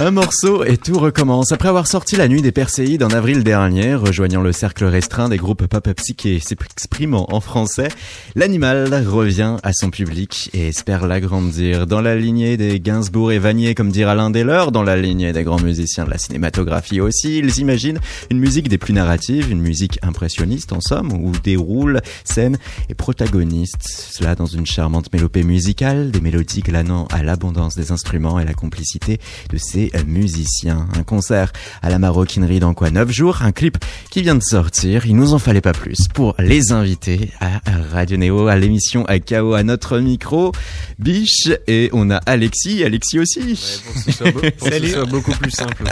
Un morceau et tout recommence. Après avoir sorti La Nuit des Perséides en avril dernier, rejoignant le cercle restreint des groupes pop-up psyché s'exprimant en français, l'animal revient à son public et espère l'agrandir. Dans la lignée des Gainsbourg et Vanier, comme dira l'un des leurs, dans la lignée des grands musiciens de la cinématographie aussi, ils imaginent une musique des plus narratives, une musique impressionniste en somme, où déroulent scènes et protagonistes. Cela dans une charmante mélopée musicale, des mélodies glanant à l'abondance des instruments et la complicité de ces musicien. Un concert à la maroquinerie dans quoi? 9 jours, un clip qui vient de sortir, il nous en fallait pas plus pour les inviter à Radio Néo, à l'émission à KO, à notre micro, Biche et on a Alexis, Alexis aussi. Ouais, pour que ce soit, beaucoup plus simple.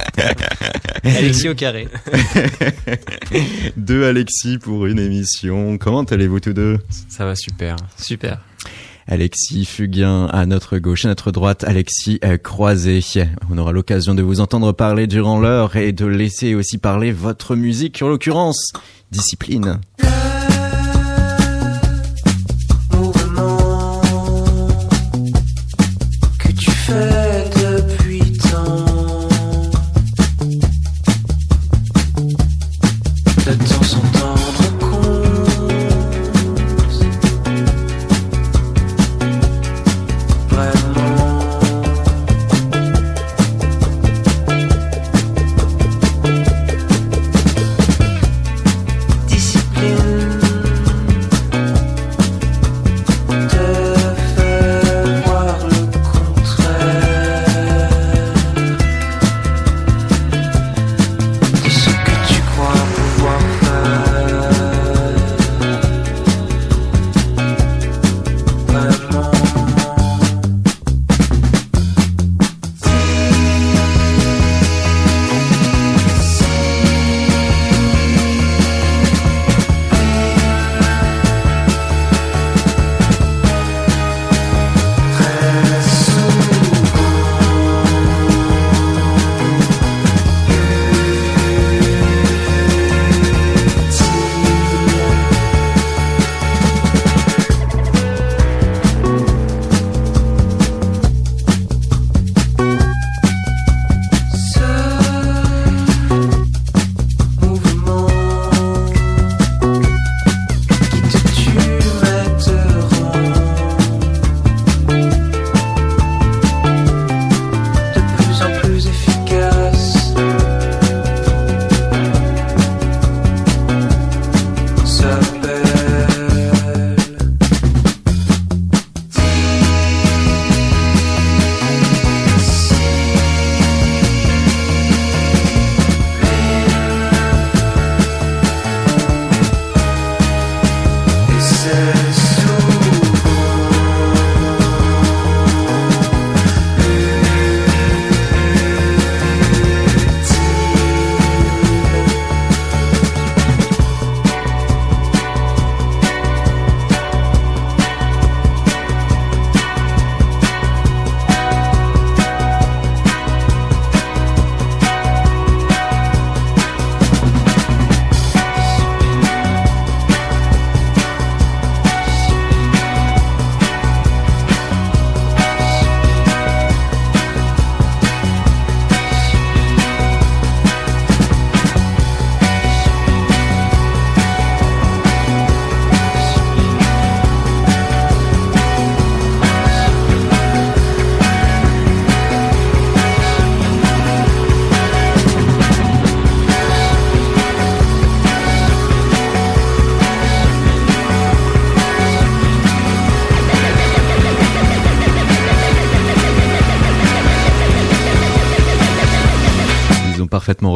Alexis au carré. deux Alexis pour une émission. Comment allez-vous tous deux? Ça va super, super. Alexis Fugain à notre gauche, à notre droite, Alexis euh, Croisé. On aura l'occasion de vous entendre parler durant l'heure et de laisser aussi parler votre musique, en l'occurrence, discipline.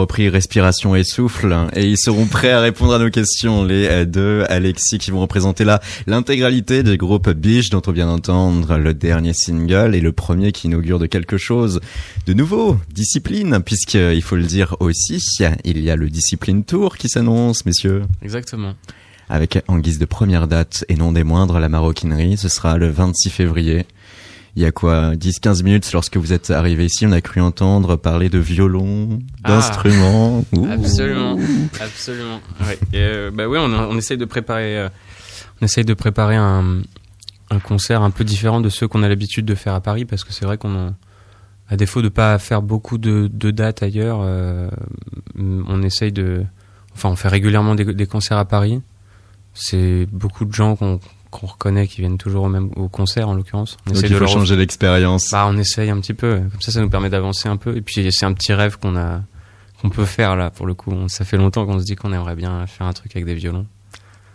Repris respiration et souffle et ils seront prêts à répondre à nos questions les euh, deux Alexis qui vont représenter là l'intégralité du groupe Biche dont on vient d'entendre le dernier single et le premier qui inaugure de quelque chose de nouveau discipline puisqu'il faut le dire aussi il y a le discipline tour qui s'annonce messieurs. Exactement. Avec en guise de première date et non des moindres la maroquinerie ce sera le 26 février il y a quoi 10-15 minutes lorsque vous êtes arrivé ici on a cru entendre parler de violon ah. d'instruments absolument absolument ouais. Et euh, bah oui on, on essaye de préparer euh, on essaye de préparer un, un concert un peu différent de ceux qu'on a l'habitude de faire à Paris parce que c'est vrai qu'on à défaut de pas faire beaucoup de, de dates ailleurs, euh, on essaye de, enfin, on fait régulièrement des, des concerts à Paris. C'est beaucoup de gens qu'on qu'on reconnaît qui viennent toujours au même au concert en l'occurrence. On essaye de faut changer l'expérience. Bah, on essaye un petit peu. Comme ça, ça nous permet d'avancer un peu. Et puis c'est un petit rêve qu'on a qu'on peut faire là pour le coup. Ça fait longtemps qu'on se dit qu'on aimerait bien faire un truc avec des violons.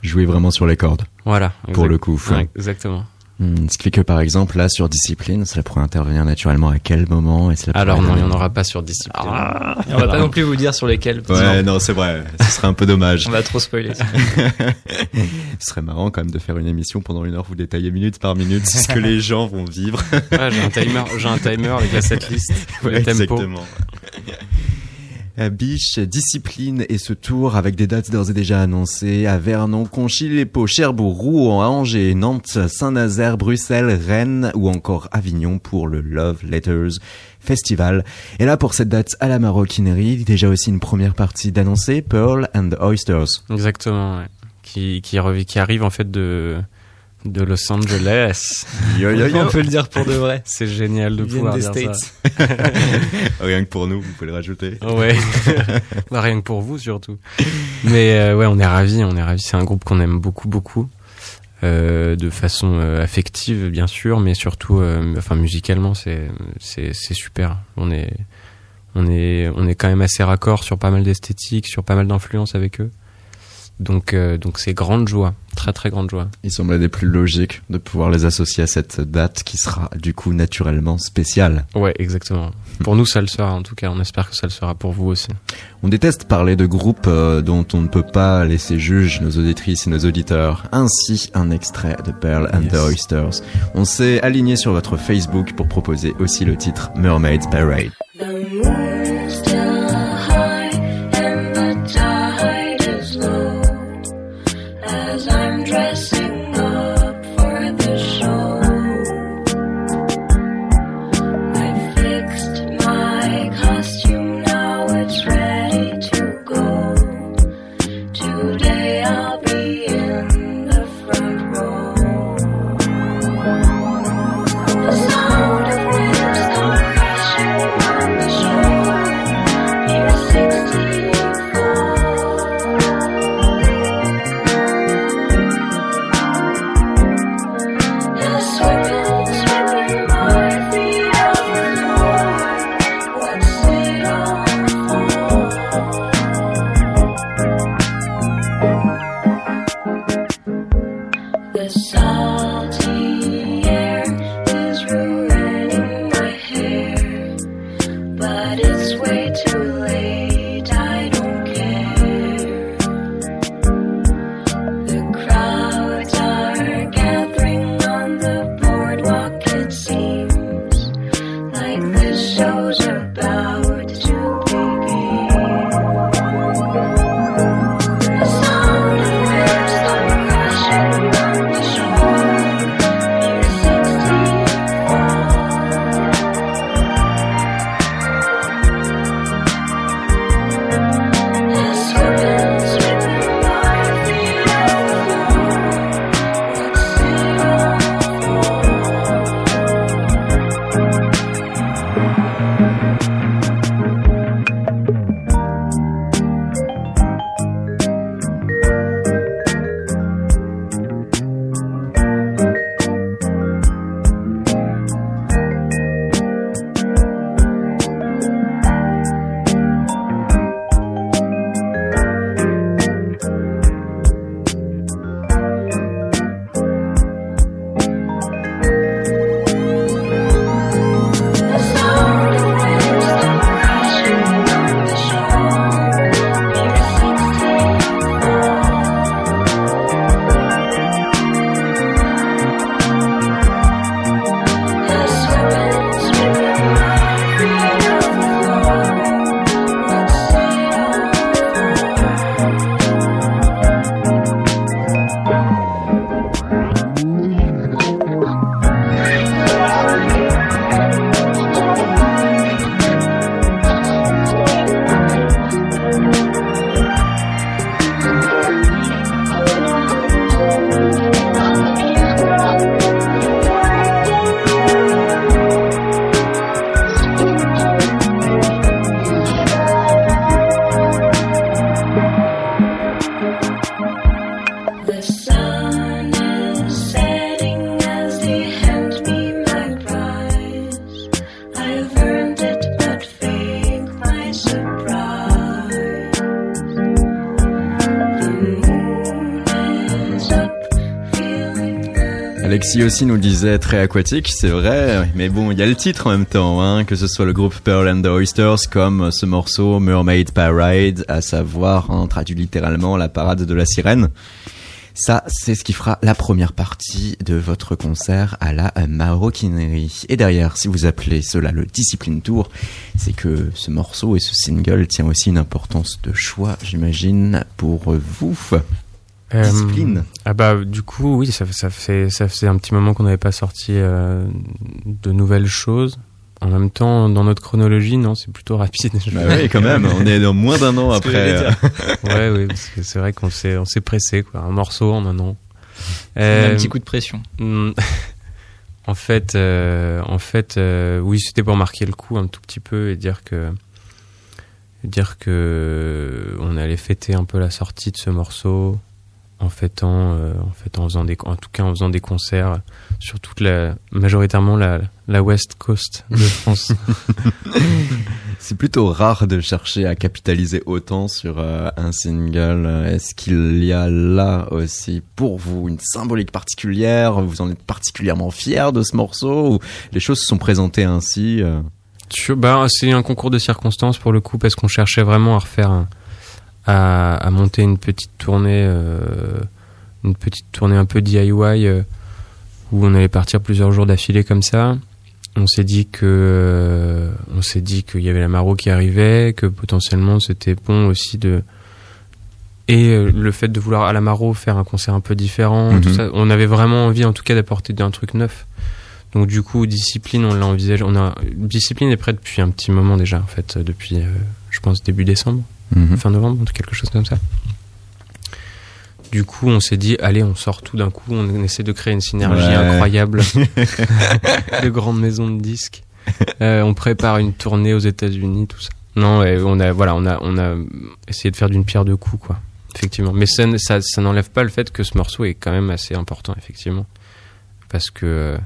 Jouer vraiment sur les cordes. Voilà. Pour le coup. exactement. Hmm, ce qui fait que par exemple là sur discipline, cela pourrait intervenir naturellement à quel moment et Alors non, il n'y en aura pas sur discipline. Ah, on va pas non plus vous dire sur lesquels. Ouais, non, c'est vrai. Ce serait un peu dommage. on va trop spoiler. ce serait marrant quand même de faire une émission pendant une heure vous détaillez minute par minute ce que les gens vont vivre. ouais, j'ai un timer, j'ai un timer avec la setlist, ouais, Exactement. Biche, Discipline et ce tour avec des dates d'ores et déjà annoncées à Vernon, Conchy-les-Paux, Cherbourg, Rouen, Angers, Nantes, Saint-Nazaire, Bruxelles, Rennes ou encore Avignon pour le Love Letters Festival. Et là pour cette date à la maroquinerie, déjà aussi une première partie d'annoncer, Pearl and Oysters. Exactement, ouais. qui, qui, qui arrive en fait de de Los Angeles. On peut le dire pour de vrai. C'est génial de pouvoir dire States. ça. rien que pour nous, vous pouvez le rajouter. Ouais. Bah, rien que pour vous surtout. Mais euh, ouais, on est ravis, on est ravis. C'est un groupe qu'on aime beaucoup, beaucoup. Euh, de façon euh, affective bien sûr, mais surtout, euh, enfin musicalement, c'est c'est c'est super. On est on est on est quand même assez raccord sur pas mal d'esthétiques, sur pas mal d'influences avec eux. Donc, euh, donc c'est grande joie, très très grande joie. Il semblait des plus logiques de pouvoir les associer à cette date qui sera du coup naturellement spéciale. Ouais, exactement. pour nous, ça le sera en tout cas. On espère que ça le sera pour vous aussi. On déteste parler de groupes euh, dont on ne peut pas laisser juger nos auditrices et nos auditeurs. Ainsi, un extrait de Pearl and the Oysters. On s'est aligné sur votre Facebook pour proposer aussi le titre Mermaid's Parade. Alexis aussi nous disait très aquatique, c'est vrai, mais bon, il y a le titre en même temps, hein, que ce soit le groupe Pearl and the Oysters comme ce morceau Mermaid Parade, à savoir, hein, traduit littéralement la parade de la sirène. Ça, c'est ce qui fera la première partie de votre concert à la maroquinerie. Et derrière, si vous appelez cela le Discipline Tour, c'est que ce morceau et ce single tient aussi une importance de choix, j'imagine, pour vous. Euh, Discipline. Ah bah du coup oui ça, ça fait ça faisait un petit moment qu'on n'avait pas sorti euh, de nouvelles choses. En même temps, dans notre chronologie, non, c'est plutôt rapide. Bah oui, quand même, on est dans moins d'un an après. ouais, oui, parce que c'est vrai qu'on s'est, on s'est pressé, quoi. Un morceau en un an. Euh, un petit coup de pression. hmm, en fait, euh, en fait, euh, oui, c'était pour marquer le coup un tout petit peu et dire que, dire que on allait fêter un peu la sortie de ce morceau en fêtant, euh, en fait, en faisant des, en tout cas, en faisant des concerts sur toute la, majoritairement la, la West Coast de France. C'est plutôt rare de chercher à capitaliser autant sur euh, un single. Est-ce qu'il y a là aussi pour vous une symbolique particulière? Vous en êtes particulièrement fier de ce morceau? Ou les choses se sont présentées ainsi euh? Bah, c'est un concours de circonstances pour le coup parce qu'on cherchait vraiment à refaire un- à, à monter une petite tournée euh, une petite tournée un peu DIY euh, où on allait partir plusieurs jours d'affilée comme ça on s'est dit que euh, on s'est dit qu'il y avait la Maro qui arrivait que potentiellement c'était bon aussi de et le fait de vouloir à la Maro faire un concert un peu différent Mhm. tout ça on avait vraiment envie en tout cas d'apporter un truc neuf donc du coup, discipline, on l'a envisagé. On a discipline est prête depuis un petit moment déjà, en fait, depuis, euh, je pense début décembre, Mhm. fin novembre, quelque chose comme ça. Du coup, on s'est dit, allez, on sort tout d'un coup, on essaie de créer une synergie Ouais. incroyable de grandes maisons de disques. Euh, on prépare une tournée aux États-Unis, tout ça. Non, on a, voilà, on a, on a essayé de faire d'une pierre deux coups, quoi. Effectivement. Mais ça, ça, ça n'enlève pas le fait que ce morceau est quand même assez important, effectivement, parce que,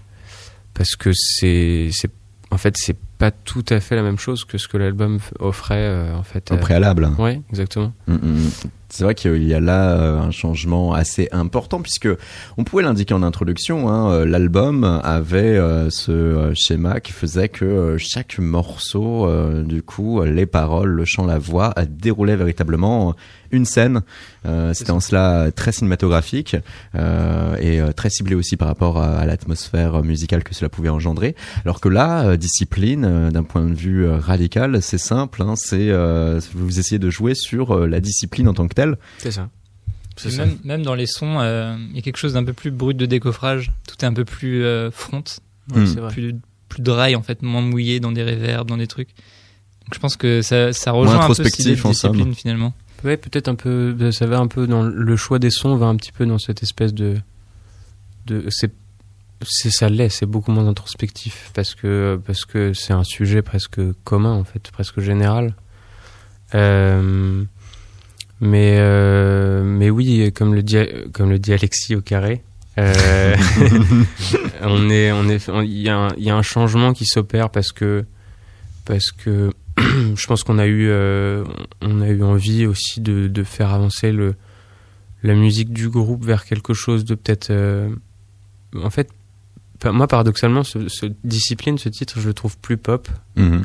parce que c'est, c'est, en fait, c'est pas tout à fait la même chose que ce que l'album offrait, euh, en fait. Au euh, préalable. Ouais, exactement. Mm, mm. C'est vrai qu'il y a là euh, un changement assez important puisque on pouvait l'indiquer en introduction. Hein, euh, L'album avait euh, ce schéma qui faisait que chaque morceau, du coup, les paroles, le chant, la voix, déroulait véritablement une scène. C'était en cela très cinématographique et très ciblé aussi par rapport à, l'atmosphère musicale que cela pouvait engendrer. Alors que là, discipline, d'un point de vue radical, c'est simple. Hein, c'est vous essayez de jouer sur la discipline en tant que C'est ça. C'est Puis ça. Même, même dans les sons, euh, il y a quelque chose d'un peu plus brut de décoffrage. Tout est un peu plus euh, front, Ouais, Mm. c'est vrai. plus, plus dry en fait, moins mouillé dans des reverbs, dans des trucs. Donc je pense que ça, ça rejoint un peu cette idée introspectif, de en somme. discipline finalement. Ouais, peut-être un peu. Ça va un peu dans le choix des sons, va un petit peu dans cette espèce de. de c'est, c'est ça l'est. C'est beaucoup moins introspectif parce que parce que c'est un sujet presque commun en fait, presque général. Euh, mais euh, mais oui, comme le dit comme le dit Alexis au carré. euh, on est on est il y a un, il y a un changement qui s'opère parce que parce que je pense qu'on a eu euh, on a eu envie aussi de, de faire avancer le la musique du groupe vers quelque chose de peut-être euh, en fait moi paradoxalement ce, ce discipline ce titre je le trouve plus pop Mhm.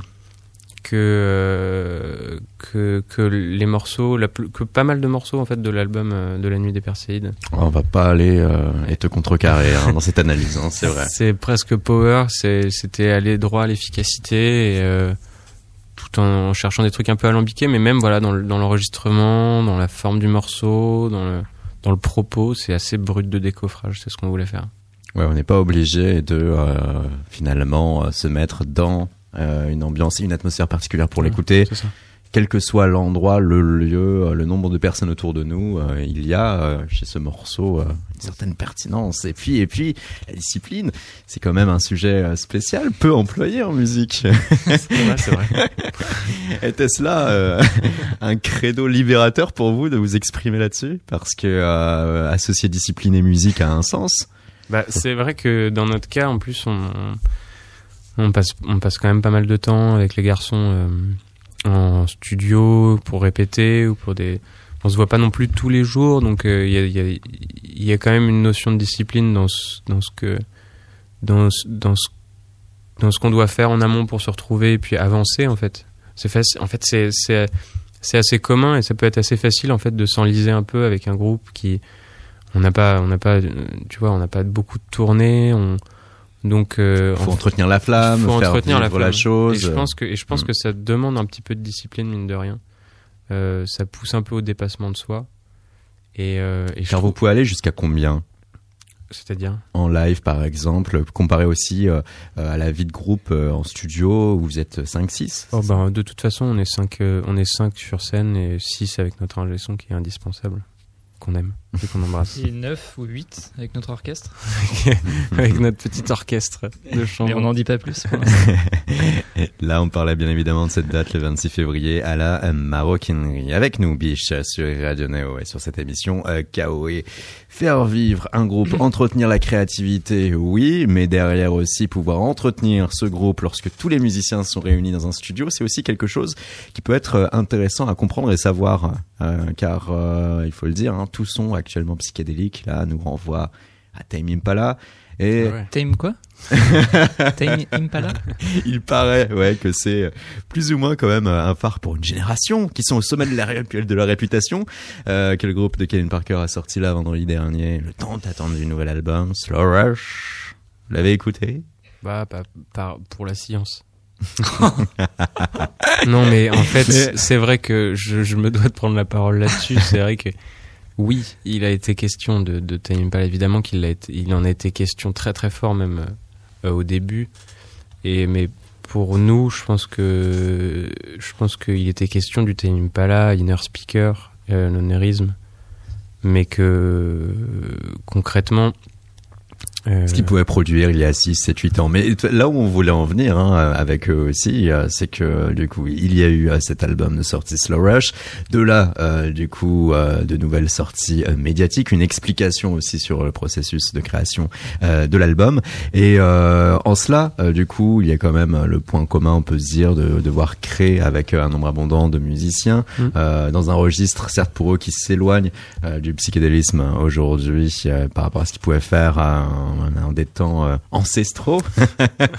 Que euh, que que les morceaux la que pas mal de morceaux en fait de l'album euh, de la nuit des Perséides On va pas aller euh, et te contrecarrer hein, dans cette analyse, hein, c'est vrai. C'est presque power, c'était aller droit à l'efficacité et euh, tout en cherchant des trucs un peu alambiqués, mais même voilà dans le- dans l'enregistrement, dans la forme du morceau, dans le dans le propos, c'est assez brut de décoffrage, c'est ce qu'on voulait faire. Ouais, on n'est pas obligé de euh, finalement euh, se mettre dans euh, une ambiance, une atmosphère particulière pour Ouais, l'écouter. Quel que soit l'endroit, le lieu, euh, le nombre de personnes autour de nous, euh, il y a euh, chez ce morceau euh, une certaine pertinence. Et puis, et puis, la discipline, c'est quand même un sujet spécial, peu employé en musique. c'est vrai. Était-ce là euh, un credo libérateur pour vous de vous exprimer là-dessus? Parce que euh, associer discipline et musique a un sens. Bah, c'est vrai que dans notre cas, en plus, on, on, passe, on passe quand même pas mal de temps avec les garçons euh, en studio pour répéter ou pour des, on se voit pas non plus tous les jours, donc il y a, y, a, y, a, quand même une notion de discipline dans ce, dans ce que dans, dans ce dans ce qu'on doit faire en amont pour se retrouver et puis avancer en fait. C'est facile. En fait, c'est c'est assez commun et ça peut être assez facile en fait de s'enliser un peu avec un groupe qui on n'a pas on n'a pas tu vois on n'a pas beaucoup de tournées on donc euh, faut entretenir la flamme faut faire entretenir la, la, chose et je pense que et je pense mm. que ça demande un petit peu de discipline mine de rien. Euh, ça pousse un peu au dépassement de soi. Et, euh, et car vous pouvez aller jusqu'à combien? C'est-à-dire? En live, par exemple, comparé aussi euh, à la vie de groupe euh, en studio où vous êtes 5-6 oh ben, De toute façon, on est 5 euh, on est cinq sur scène et 6 avec notre ingé son qui est indispensable qu'on aime qu'on embrasse. Et 9 ou 8 avec notre orchestre. avec notre petit orchestre de chambre. Mais on n'en dit pas plus. Là, on parlait bien évidemment de cette date, le 26 février, à la maroquinerie. Avec nous, Biche, sur Radio Neo et sur cette émission euh, Faire vivre un groupe, entretenir la créativité, oui, mais derrière aussi pouvoir entretenir ce groupe lorsque tous les musiciens sont réunis dans un studio, c'est aussi quelque chose qui peut être euh, intéressant à comprendre et savoir, euh, car euh, il faut le dire, hein, tout son actuellement psychédélique là nous renvoie à Tame Impala. Et Tame quoi Tame Impala Il paraît ouais que c'est plus ou moins quand même un phare pour une génération qui sont au sommet de, la, de leur réputation. Euh, que le groupe de Kevin Parker a sorti là vendredi dernier, le temps d'attendre du nouvel album, Slow Rush. Vous l'avez écouté? Bah pas, pour la science. non mais en fait c'est vrai que je, je, me dois de prendre la parole là-dessus. C'est vrai que oui, il a été question de, de Tame évidemment qu'il en a été question très très fort même euh, au début. Mais pour nous, je pense que je pense qu'il était question du Tame Impala, Inner Speaker, euh, l'onérisme, mais que concrètement, euh, Ce qu'ils pouvaient produire il y a 6, 7, 8 ans. Mais là où on voulait en venir hein, avec eux aussi, euh, c'est que du coup, il y a eu euh, cet album de sortie Slow Rush. De là, du coup, de nouvelles sorties médiatiques, une explication aussi sur le processus de création de l'album. Et en cela, du coup, il y a quand même le point commun, on peut se dire, de devoir créer avec un nombre abondant de musiciens mmh. dans un registre, certes pour eux, qui s'éloigne du psychédélisme aujourd'hui par rapport à ce qu'ils pouvaient faire en des temps euh, ancestraux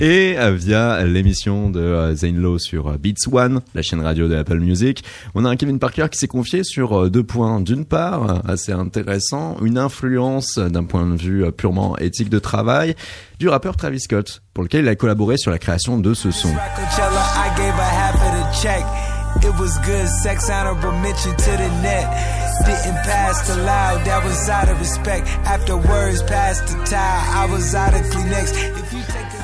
et euh, via l'émission de euh, Zane Lowe sur Beats One, la chaîne radio de Apple Music. On a un Kevin Parker qui s'est confié sur deux points. D'une part, assez intéressant, une influence d'un point de vue purement éthique de travail du rappeur Travis Scott, pour lequel il a collaboré sur la création de ce son. Didn't pass the loud, that was out of respect. After words passed the towel, I was out of Kleenex.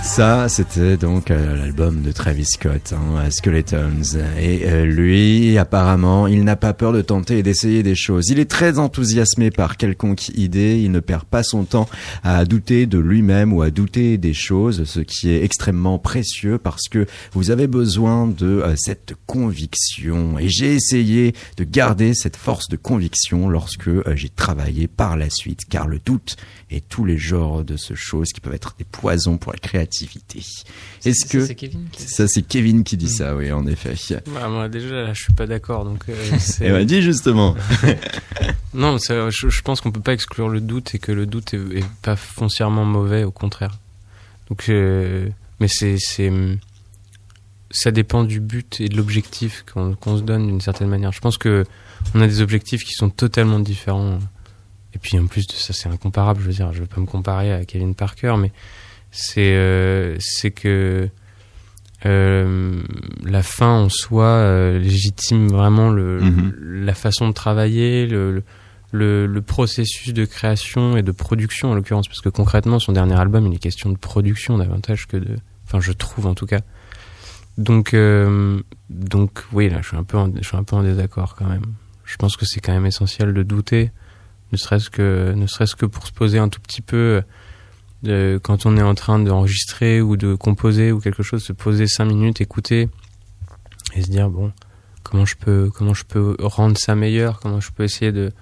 Ça, c'était donc euh, l'album de Travis Scott, hein, Skeletons. Et euh, lui, apparemment, il n'a pas peur de tenter et d'essayer des choses. Il est très enthousiasmé par quelconque idée. Il ne perd pas son temps à douter de lui-même ou à douter des choses, ce qui est extrêmement précieux parce que vous avez besoin de euh, cette conviction. Et j'ai essayé de garder cette force de conviction lorsque j'ai travaillé par la suite, car le doute et tous les genres de ce choses qui peuvent être des poisons pour la créativité. Est-ce que ça c'est Kevin qui dit ça, c'est Kevin qui dit ça, oui, en effet. Bah, moi déjà, je suis pas d'accord, donc. Euh, et m'a dit justement. non, je, je, pense qu'on peut pas exclure le doute et que le doute est, pas foncièrement mauvais, au contraire. Donc, euh, mais c'est c'est ça dépend du but et de l'objectif qu'on se donne d'une certaine manière. Je pense que on a des objectifs qui sont totalement différents et puis en plus de ça, c'est incomparable. Je veux dire, je veux pas me comparer à Kevin Parker, mais c'est euh, c'est que euh, la fin en soi euh, légitime vraiment le, mhm. la façon de travailler, le, le, le, processus de création et de production en l'occurrence, parce que concrètement, son dernier album, il est question de production davantage que de, enfin, je trouve en tout cas. Donc, euh, donc oui, là, je suis un peu, en, je suis un peu en désaccord quand même. Je pense que c'est quand même essentiel de douter ne serait-ce que ne serait-ce que pour se poser un tout petit peu euh, quand on est en train d'enregistrer ou de composer ou quelque chose se poser cinq minutes écouter et se dire bon comment je peux comment je peux rendre ça meilleur comment je peux essayer de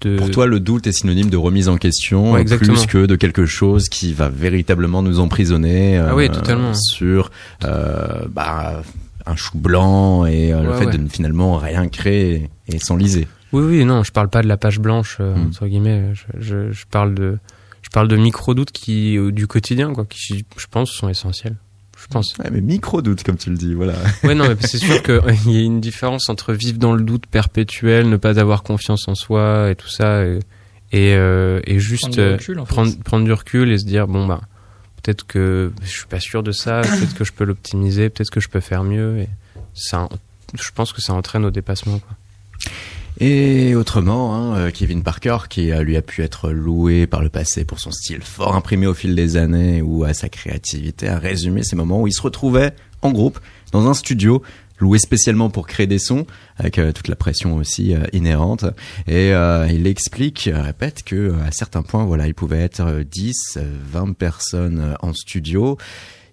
de... Pour toi, le doute est synonyme de remise en question plus que de quelque chose qui va véritablement nous emprisonner ah oui, totalement. sur euh, bah, un chou blanc et le Ouais, fait ouais. de finalement rien créer et s'enliser. Oui, oui, non, je parle pas de la page blanche euh, Mm. entre guillemets. Je, je, je parle de, je parle de micro doutes qui euh, du quotidien, quoi, qui je pense sont essentiels. Je pense. Ouais, mais micro doute comme tu le dis, voilà. Ouais, non, mais c'est sûr qu'il y a une différence entre vivre dans le doute perpétuel, ne pas avoir confiance en soi et tout ça, et, et, euh, et juste Prendre du euh, recul, en fait. prendre, prendre du recul et se dire bon bah peut-être que je suis pas sûr de ça, peut-être que je peux l'optimiser, peut-être que je peux faire mieux. Et ça, je pense que ça entraîne au dépassement. Quoi. Et autrement, hein, euh, Kevin Parker, qui euh, lui a pu être loué par le passé pour son style fort imprimé au fil des années ou à sa créativité, a résumé ces moments où il se retrouvait en groupe dans un studio loué spécialement pour créer des sons, avec euh, toute la pression aussi inhérente. Et il explique, répète que à certains points, voilà, il pouvait être euh, 10, euh, 20 personnes en studio.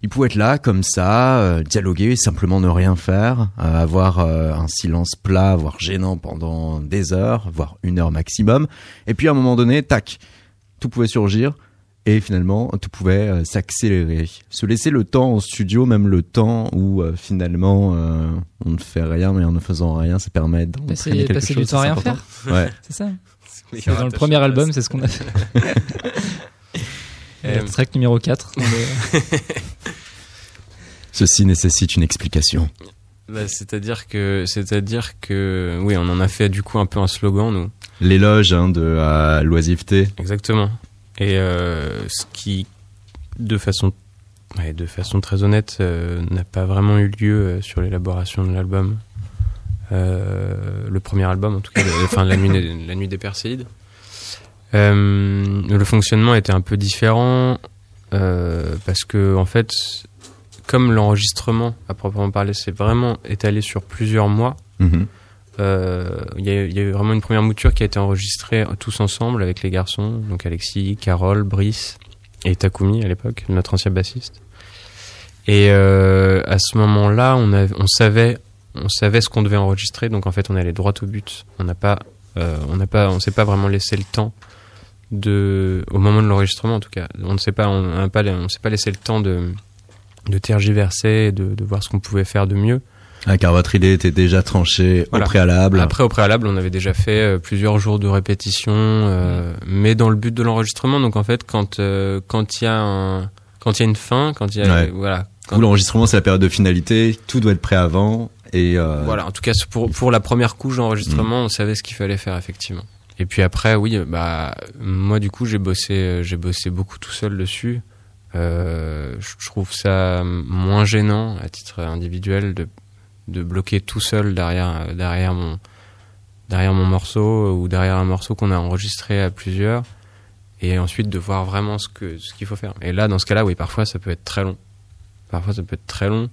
Il pouvait être là comme ça, euh, dialoguer, simplement ne rien faire, euh, avoir euh, un silence plat, voire gênant pendant des heures, voire une heure maximum. Et puis à un moment donné, tac, tout pouvait surgir et finalement tout pouvait euh, s'accélérer. Se laisser le temps en studio, même le temps où euh, finalement euh, on ne fait rien, mais en ne faisant rien, ça permet d'entraîner Passer, quelque passer chose. du temps à rien important. faire, Ouais. c'est ça Dans le premier album, c'est ce qu'on a fait. Euh, Le track numéro 4. dans le- Ceci nécessite une explication. Bah, c'est-à-dire que, c'est-à-dire que, oui, on en a fait du coup un peu un slogan, nous. L'éloge hein, de euh, l'oisiveté. Exactement. Et euh, ce qui, de façon, ouais, de façon très honnête, euh, n'a pas vraiment eu lieu euh, sur l'élaboration de l'album. Euh, le premier album, en tout cas, la nuit, des- la nuit des Perséides. Euh, le fonctionnement était un peu différent euh, parce que en fait, comme l'enregistrement à proprement parler, c'est vraiment étalé sur plusieurs mois. Mhm. Euh, Il y, a, il y a eu vraiment une première mouture qui a été enregistrée tous ensemble avec les garçons, donc Alexis, Carole, Brice et Takumi à l'époque, notre ancien bassiste. Et euh, à ce moment-là, on, avait- on savait, on savait ce qu'on devait enregistrer, donc en fait, on allait droit au but. On n'a pas, euh, on n'a pas, on s'est pas vraiment laissé le temps de, au moment de l'enregistrement en tout cas, on ne s'est pas, on n'a pas, on s'est pas laissé le temps de, de tergiverser, et de, de voir ce qu'on pouvait faire de mieux. Ah, car votre idée était déjà tranchée Voilà. au préalable. Après, au préalable, on avait déjà fait euh, plusieurs jours de répétition, euh, mais dans le but de l'enregistrement. Donc, en fait, quand euh, quand il y a un, quand il y a une fin, quand il y a Ouais. voilà, quand- l'enregistrement, c'est la période de finalité. Tout doit être prêt avant. Et euh, voilà. En tout cas, pour pour la première couche Mm. d'enregistrement, on savait ce qu'il fallait faire effectivement. Et puis après, oui, bah moi du coup, j'ai bossé, j'ai bossé beaucoup tout seul dessus. Euh, je trouve ça moins gênant à titre individuel de de bloquer tout seul derrière derrière mon derrière mon morceau ou derrière un morceau qu'on a enregistré à plusieurs et ensuite de voir vraiment ce que ce qu'il faut faire. Et là, dans ce cas-là, oui, parfois ça peut être très long. Parfois, ça peut être très long.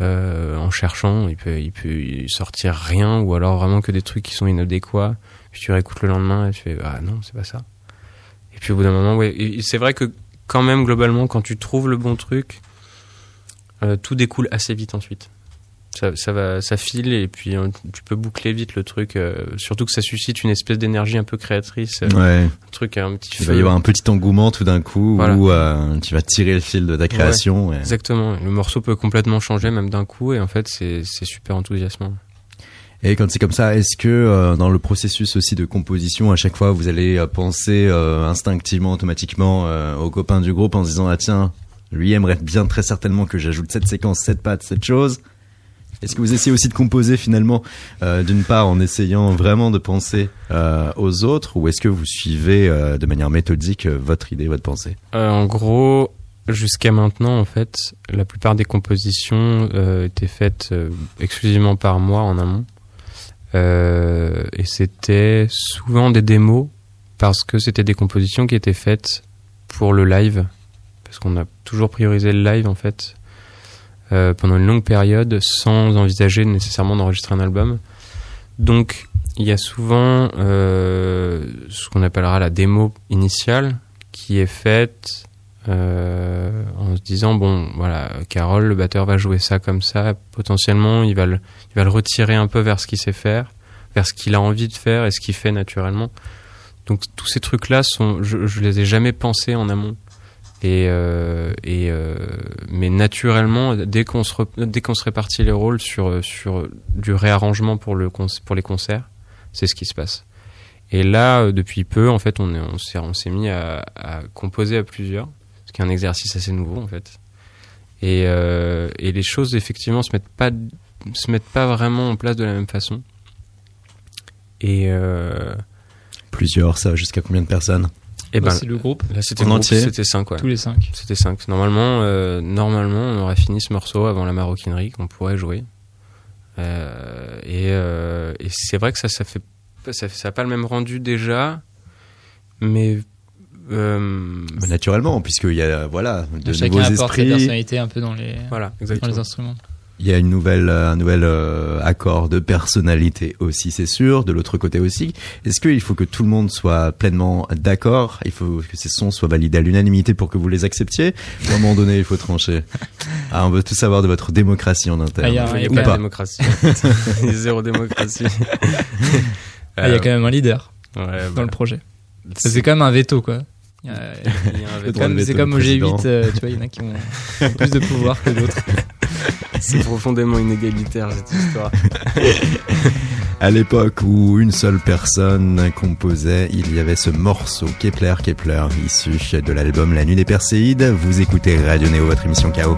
Euh, en cherchant, il peut, il peut sortir rien ou alors vraiment que des trucs qui sont inadéquats. Puis tu réécoutes le lendemain et tu fais ah non, c'est pas ça. Et puis au bout d'un moment, ouais, c'est vrai que quand même globalement, quand tu trouves le bon truc, euh, tout découle assez vite ensuite. Ça, ça va, ça file et puis euh, tu peux boucler vite le truc. euh, surtout que ça suscite une espèce d'énergie un peu créatrice, euh, ouais, un truc un petit il va y avoir un petit engouement tout d'un coup Voilà. où tu vas tirer le fil de ta création. et- Exactement. Le morceau peut complètement changer même d'un coup et en fait c'est c'est super enthousiasmant. Et quand c'est comme ça, est-ce que euh, dans le processus aussi de composition, à chaque fois, vous allez euh, penser euh, instinctivement, automatiquement euh, aux copains du groupe en se disant ah tiens, lui aimerait bien très certainement que j'ajoute cette séquence, cette patte, cette chose. Est-ce que vous essayez aussi de composer finalement, euh, d'une part en essayant vraiment de penser euh, aux autres, ou est-ce que vous suivez de manière méthodique votre idée, votre pensée? En gros, jusqu'à maintenant, en fait, la plupart des compositions euh, étaient faites euh, exclusivement par moi en amont. Euh, et c'était souvent des démos parce que c'était des compositions qui étaient faites pour le live. Parce qu'on a toujours priorisé le live, en fait, euh, pendant une longue période sans envisager nécessairement d'enregistrer un album. Donc, il y a souvent euh, ce qu'on appellera la démo initiale qui est faite euh, en se disant bon voilà Carole le batteur va jouer ça comme ça. Potentiellement il va le, il va le retirer un peu vers ce qu'il sait faire vers ce qu'il a envie de faire et ce qu'il fait naturellement. Donc tous ces trucs là sont je, je les ai jamais pensés en amont. Et, euh, et euh, mais naturellement, dès qu'on se dès qu'on se répartit les rôles sur sur du réarrangement pour le pour les concerts, c'est ce qui se passe. Et là, depuis peu, en fait, on est on s'est on s'est mis à, à, composer à plusieurs, qui est un exercice assez nouveau en fait. Et euh, et les choses effectivement se mettent pas se mettent pas vraiment en place de la même façon. Et euh, plusieurs, ça jusqu'à combien de personnes? Et eh ben, c'est le groupe. Là, c'était en entier? C'était 5, Tous les 5. C'était 5. Normalement, euh, normalement, on aurait fini ce morceau avant la maroquinerie qu'on pourrait jouer. Euh, et, euh, et c'est vrai que ça, ça fait, ça, ça a pas le même rendu déjà, mais euh, naturellement, puisqu'il y a voilà de nouveaux esprits. personnalité un peu dans les, voilà, dans les instruments. Il y a une nouvelle, un nouvel euh, accord de personnalité aussi, c'est sûr. De l'autre côté aussi, est-ce qu'il faut que tout le monde soit pleinement d'accord? Il faut que ces sons soient validés à l'unanimité pour que vous les acceptiez? Ou à un moment donné, il faut trancher ah, On veut tout savoir de votre démocratie en interne. Ah, il y a, a pas, de démocratie. il y a zéro démocratie. Ah, il y a quand même un leader dans bah. le projet. C'est quand même un veto, quoi. C'est comme, au G8, euh, tu vois, il y en a qui ont plus de pouvoir que d'autres. C'est profondément inégalitaire cette histoire. à l'époque où une seule personne composait, il y avait ce morceau Kepler Kepler issu de l'album La Nuit des Perséides. Vous écoutez Radio Néo, votre émission Chaos.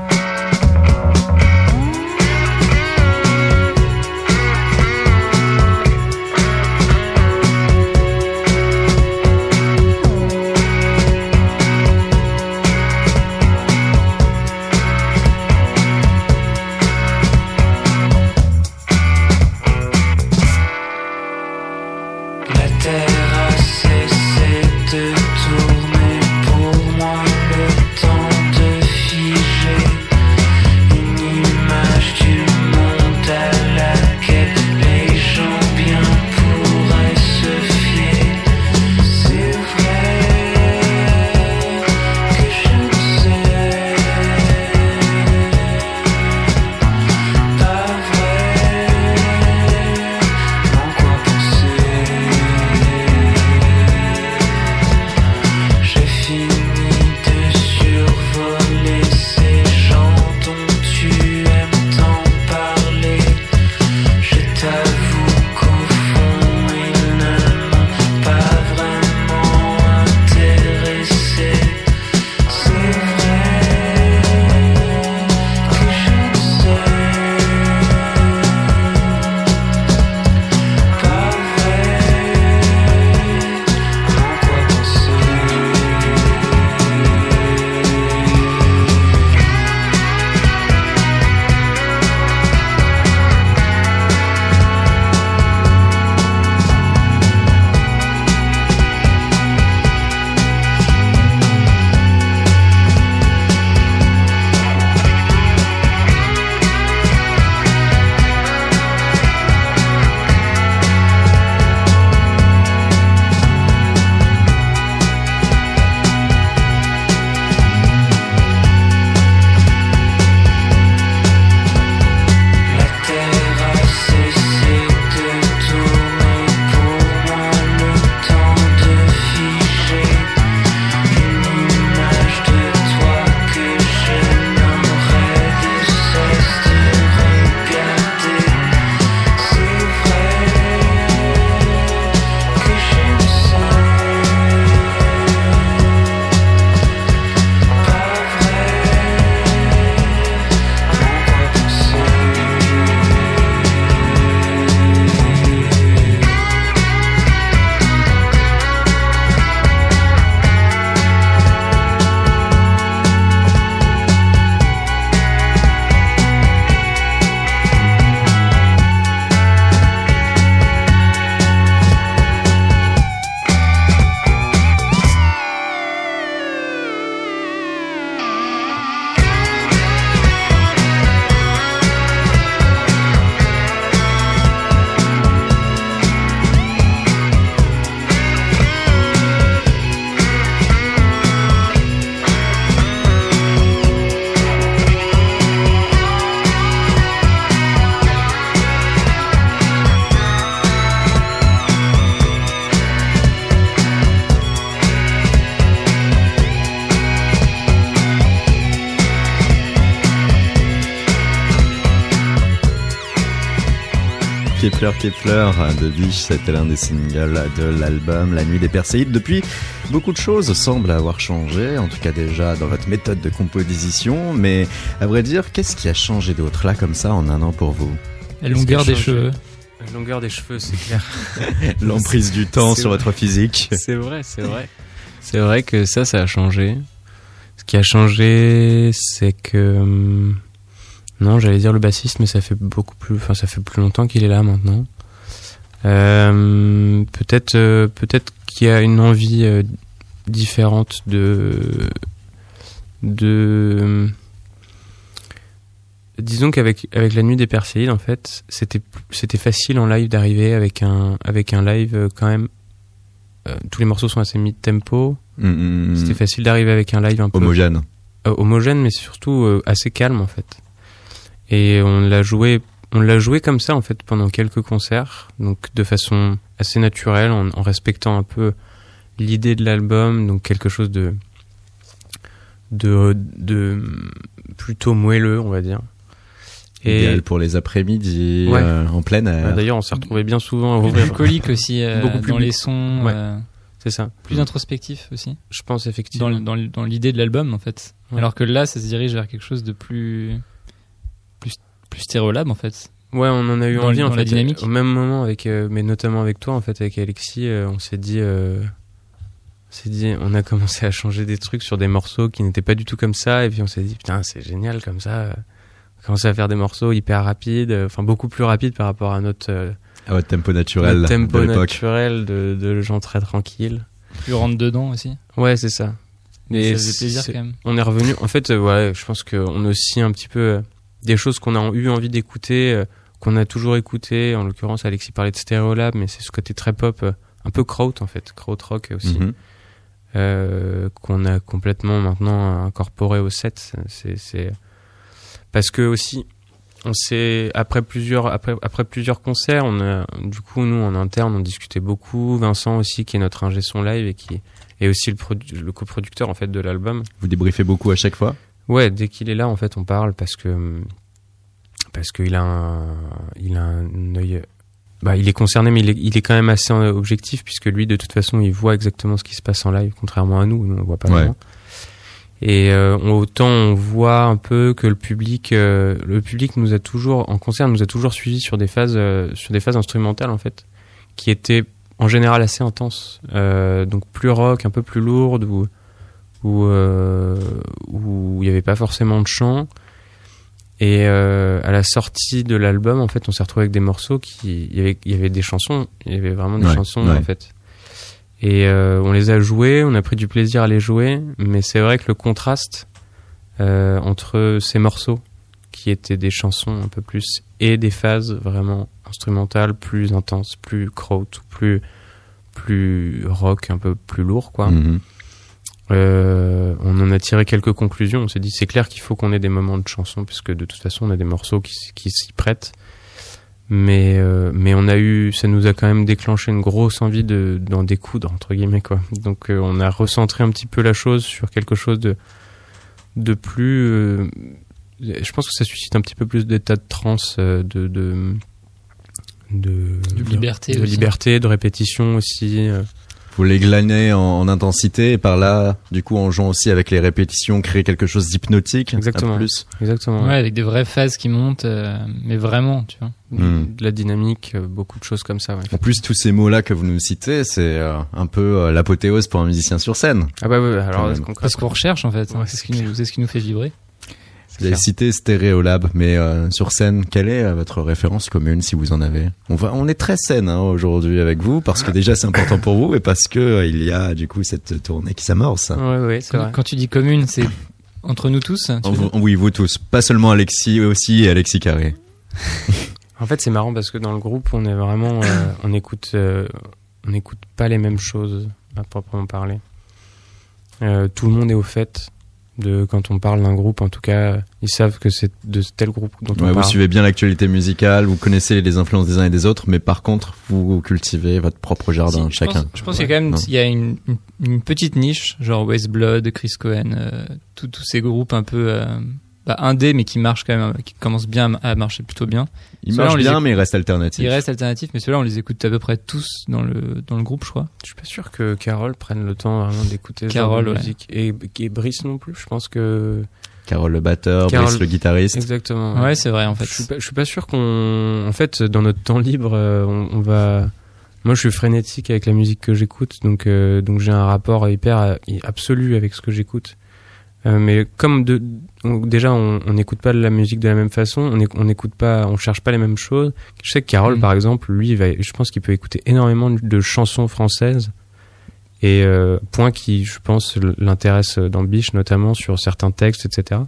Kepler Kepler de Biche, c'était l'un des singles de l'album La Nuit des Perséides. Depuis, beaucoup de choses semblent avoir changé, en tout cas déjà dans votre méthode de composition, mais à vrai dire, qu'est-ce qui a changé d'autre là comme ça en un an pour vous? La longueur des cheveux. La longueur des cheveux, c'est clair. L'emprise du temps sur votre physique. C'est vrai, c'est vrai. C'est vrai que ça, ça a changé. Ce qui a changé, c'est que hum, non, j'allais dire le bassiste, mais ça fait beaucoup plus, enfin ça fait plus longtemps qu'il est là maintenant. Euh, peut-être, euh, peut-être qu'il y a une envie euh, différente de, de. Disons qu'avec avec la nuit des Perséides, en fait, c'était c'était facile en live d'arriver avec un avec un live quand même. tous les morceaux sont assez mid tempo. Mm, mm, mm, c'était facile d'arriver avec un live un peu homogène. homogène, mais surtout assez calme en fait. Et on l'a joué, on l'a joué comme ça en fait pendant quelques concerts, donc de façon assez naturelle, en, respectant un peu l'idée de l'album, donc quelque chose de, de, de plutôt moelleux, on va dire. Et Idéal pour les après-midi euh, en pleine air. D'ailleurs, on s'est retrouvé bien souvent à ouvrir. Plus aussi, euh, beaucoup plus dans les sons. Euh, c'est ça. Plus introspectif aussi. Je pense effectivement. Dans, dans, dans l'idée de l'album en fait. Alors que là, ça se dirige vers quelque chose de plus plus stéréolab en fait. Ouais, on en a eu envie en fait. Dynamique. Au même moment avec, euh, mais notamment avec toi en fait, avec Alexis, euh, on s'est dit, euh, on s'est dit, on a commencé à changer des trucs sur des morceaux qui n'étaient pas du tout comme ça, et puis on s'est dit putain c'est génial comme ça. On a commencé à faire des morceaux hyper rapides, enfin beaucoup plus rapides par rapport à notre à votre tempo naturel. Notre tempo naturel de, de gens très tranquilles. Plus rentre dedans aussi. Ouais, c'est ça. Mais ça faisait plaisir quand même. On est revenu. En fait, ouais, je pense qu'on est aussi un petit peu des choses qu'on a eu envie d'écouter, euh, qu'on a toujours écouté. En l'occurrence, Alexis parlait de Stereolab, mais c'est ce côté très pop, euh, un peu kraut en fait, kraut rock aussi, mhm. euh, qu'on a complètement maintenant incorporé au set. C'est parce que aussi, on s'est après plusieurs après après plusieurs concerts, on a du coup nous en interne on discutait beaucoup. Vincent aussi qui est notre ingé son live et qui est aussi le, le coproducteur en fait de l'album. Vous débriefez beaucoup à chaque fois? Ouais, dès qu'il est là, en fait, on parle parce que parce qu'il a un, il a un œil. Bah, il est concerné, mais il est, il est, quand même assez objectif puisque lui, de toute façon, il voit exactement ce qui se passe en live, contrairement à nous, nous on voit pas vraiment. Et euh, autant on voit un peu que le public, euh, le public nous a toujours en concert, nous a toujours suivi sur des phases, euh, sur des phases instrumentales en fait, qui étaient en général assez intenses, donc plus rock, un peu plus lourdes ou où euh, où il n'y avait pas forcément de chant. Et euh, à la sortie de l'album, en fait, on s'est retrouvé avec des morceaux qui, il y avait, il y avait des chansons, il y avait vraiment des chansons en fait. Et euh, on les a joués, on a pris du plaisir à les jouer, mais c'est vrai que le contraste euh, entre ces morceaux qui étaient des chansons un peu plus et des phases vraiment instrumentales plus intenses, plus kraut, plus plus rock, un peu plus lourd quoi. Mm-hmm. Euh, on en a tiré quelques conclusions. On s'est dit c'est clair qu'il faut qu'on ait des moments de chanson puisque de toute façon on a des morceaux qui, qui s'y prêtent. Mais euh, mais on a eu, ça nous a quand même déclenché une grosse envie de d'en découdre entre guillemets quoi. Donc euh, on a recentré un petit peu la chose sur quelque chose de de plus. je pense que ça suscite un petit peu plus d'état de transe, de de de, de liberté, de, liberté, de répétition aussi vous les glanez en, intensité et par là, du coup, en jouant aussi avec les répétitions, créer quelque chose d'hypnotique. Exactement. Plus. Exactement. Ouais, avec des vraies phases qui montent, euh, mais vraiment, tu vois. Hmm. De la dynamique, euh, beaucoup de choses comme ça. Ouais. En plus, tous ces mots-là que vous nous citez, c'est euh, un peu l'apothéose pour un musicien sur scène. Ah bah ouais, alors parce qu'on recherche en fait. c'est ce, qui nous, ce qui nous fait vibrer. Vous avez cité Stéréolab, mais euh, sur scène, quelle est euh, votre référence commune si vous en avez? On va, on est très scène hein, aujourd'hui avec vous parce que déjà c'est important pour vous et parce que euh, il y a du coup cette tournée qui s'amorce. Ouais, ouais, quand, quand, tu dis commune, c'est entre nous tous. oui, vous tous, pas seulement Alexis, aussi et Alexis Carré. en fait, c'est marrant parce que dans le groupe, on est vraiment, on écoute, on n'écoute pas les mêmes choses à proprement parler. tout le monde est au fait de quand on parle d'un groupe en tout cas ils savent que c'est de tel groupe dont on parle vous suivez bien l'actualité musicale vous connaissez les influences des uns et des autres mais par contre vous cultivez votre propre jardin chacun. je pense, qu'il y a quand même il y a une, une, petite niche genre West Blood Chris Cohen euh, tous ces groupes un peu euh, bah, indé mais qui marche quand même, qui commence bien à marcher plutôt bien. Il marche bien, mais il reste alternatif. Il reste alternatif, mais ceux-là, on les écoute à peu près tous dans le, dans le groupe, je crois. Je suis pas sûr que Carole prenne le temps vraiment d'écouter Carole, musique. Et, et Brice non plus, je pense que... Carole le batteur, Brice le guitariste. Exactement. Ouais, c'est vrai, en fait. Je suis pas, je suis pas sûr qu'on, en fait, dans notre temps libre, euh, on, va, moi, je suis frénétique avec la musique que j'écoute, donc, euh, donc j'ai un rapport hyper absolu avec ce que j'écoute. Euh, mais comme de, déjà on n'écoute pas de la musique de la même façon, on n'écoute pas, on cherche pas les mêmes choses. Je sais que Carole, mm. par exemple, lui, va, je pense qu'il peut écouter énormément de chansons françaises. Et euh, point qui, je pense, l'intéresse dans Biche, notamment sur certains textes, etc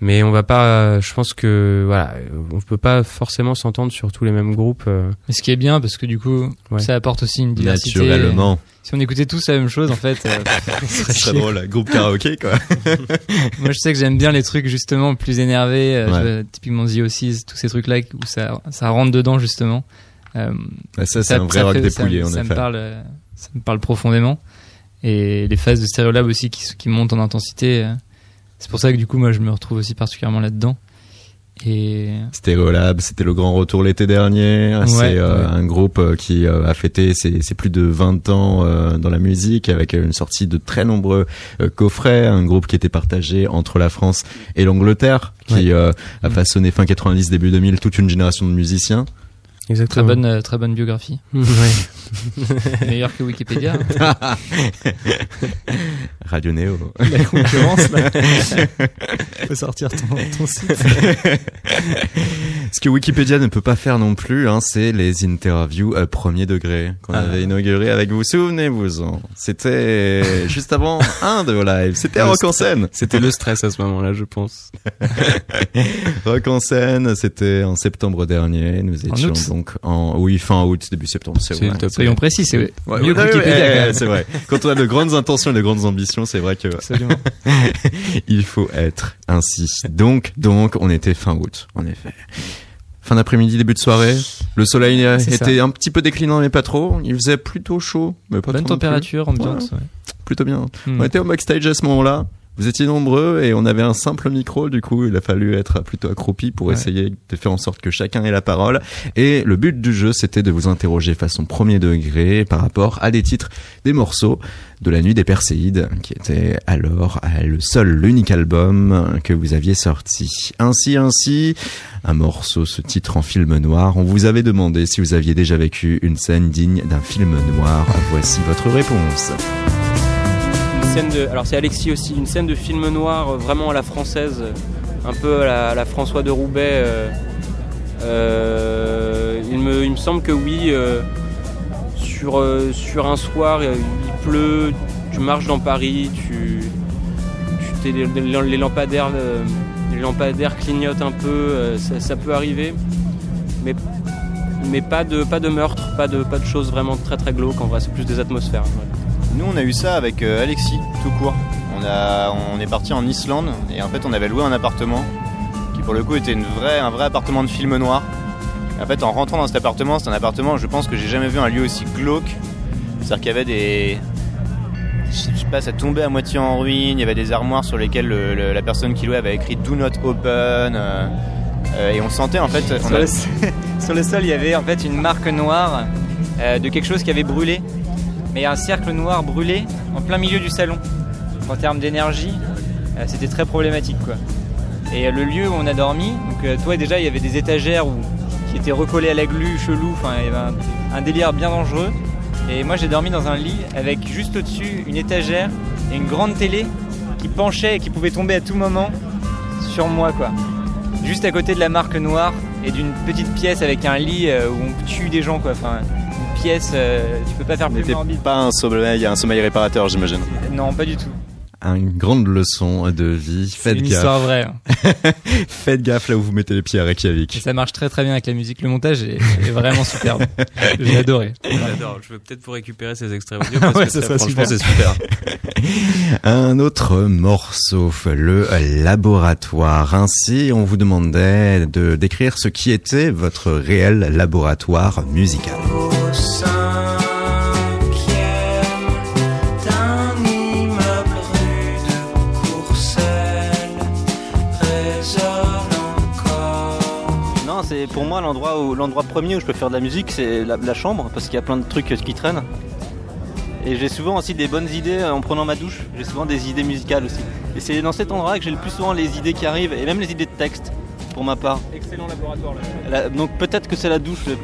mais on va pas je pense que voilà on peut pas forcément s'entendre sur tous les mêmes groupes euh. mais ce qui est bien parce que du coup ça apporte aussi une diversité. Naturellement. Si on écoutait tous la même chose en fait euh, ce serait drôle groupe karaoké quoi. Moi je sais que j'aime bien les trucs justement plus énervés euh, typiquement The Oasis tous ces trucs là où ça ça rentre dedans justement. Euh, ça c'est un vrai rock dépouillé ça, ça me parle ça me parle profondément. Et les phases de Stereolab aussi qui, qui montent en intensité c'est pour ça que du coup, moi, je me retrouve aussi particulièrement là-dedans. Et... Stereolab, c'était le grand retour l'été dernier. c'est euh, un groupe euh, qui euh, a fêté ses, plus de 20 ans dans la musique avec une sortie de très nombreux coffrets. Un groupe qui était partagé entre la France et l'Angleterre, qui a façonné fin 90, début 2000 toute une génération de musiciens. Exactement. Très bonne, euh, très bonne biographie. Ouais. Meilleur que Wikipédia. Radio Néo. La concurrence, là. Faut sortir ton, ton site. Ce que Wikipédia ne peut pas faire non plus, hein, c'est les interviews à premier degré qu'on ah. avait inauguré avec vous. Souvenez-vous-en. C'était juste avant un de vos lives. C'était Rock en scène. C'était le stress à ce moment-là, je pense. rock en scène, c'était en septembre dernier. Nous étions donc en, oui, fin août, début septembre. C'est vrai. Soyons précis, c'est ouais, mieux Wikipédia. c'est vrai. Quand on a de grandes intentions et de grandes ambitions, c'est vrai que il faut être ainsi. Donc, donc, on était fin août, en effet fin d'après-midi, début de soirée. Le soleil était un petit peu déclinant, mais pas trop. Il faisait plutôt chaud, mais pas Bonne température, ambiance. Plutôt bien. Hmm. On était au backstage à ce moment-là. Vous étiez nombreux et on avait un simple micro, du coup il a fallu être plutôt accroupi pour essayer de faire en sorte que chacun ait la parole. Et le but du jeu c'était de vous interroger façon premier degré par rapport à des titres, des morceaux de la nuit des Perséides, qui était alors le seul, l'unique album que vous aviez sorti. Ainsi, ainsi, un morceau, ce titre en film noir. On vous avait demandé si vous aviez déjà vécu une scène digne d'un film noir. Voici votre réponse alors c'est Alexis aussi, une scène de film noir euh, vraiment à la française, un peu à la, François de Roubaix. Euh, euh, il, me, semble que oui, sur, un soir, il pleut, tu marches dans Paris, tu, les, lampadaires, les lampadaires clignotent un peu, ça, peut arriver, mais, pas, de, meurtre, pas de, pas de choses vraiment très très glauques en vrai, c'est plus des atmosphères. Nous, on a eu ça avec euh, Alexis, tout court. On, a, on est parti en Islande et en fait, on avait loué un appartement qui, pour le coup, était une vraie, un vrai appartement de film noir. en fait, en rentrant dans cet appartement, c'est un appartement, je pense que j'ai jamais vu un lieu aussi glauque. C'est-à-dire qu'il y avait des. Je sais pas, ça tombait à moitié en ruine, il y avait des armoires sur lesquelles la personne qui louait avait écrit Do not open. Euh, euh, et on sentait en fait. Sur, le, sur, le, sol, il y avait en fait une marque noire de quelque chose qui avait brûlé mais un cercle noir brûlé en plein milieu du salon. En termes d'énergie, euh, c'était très problématique quoi. Et euh, le lieu où on a dormi, donc euh, toi déjà il y avait des étagères qui étaient recollées à la glu, chelou, enfin avait un, délire bien dangereux. Et moi j'ai dormi dans un lit avec juste au-dessus une étagère et une grande télé qui penchait et qui pouvait tomber à tout moment sur moi quoi. Juste à côté de la marque noire et d'une petite pièce avec un lit où on tue des gens quoi. Pièce, euh, tu peux pas faire plus morbide. Pas un sommeil, un sommeil réparateur, j'imagine. Non, pas du tout. Une grande leçon de vie. Faites une gaffe. histoire vraie. Hein. Faites gaffe là où vous mettez les pieds à Reykjavik. ça marche très très bien avec la musique. Le montage est, vraiment superbe. J'ai adoré. J'adore. Je veux peut-être vous récupérer ces extraits audio parce que ça, franchement c'est super. Un autre morceau, le laboratoire. Ainsi, on vous demandait de décrire ce qui était votre réel laboratoire musical. Non, c'est pour moi l'endroit où l'endroit premier où je peux faire de la musique, c'est la, chambre parce qu'il y a plein de trucs qui traînent. Et j'ai souvent aussi des bonnes idées euh, en prenant ma douche. J'ai souvent des idées musicales aussi. Et c'est dans cet endroit que j'ai le plus souvent les idées qui arrivent et même les idées de texte pour ma part. Excellent laboratoire là. donc peut-être que c'est la douche le,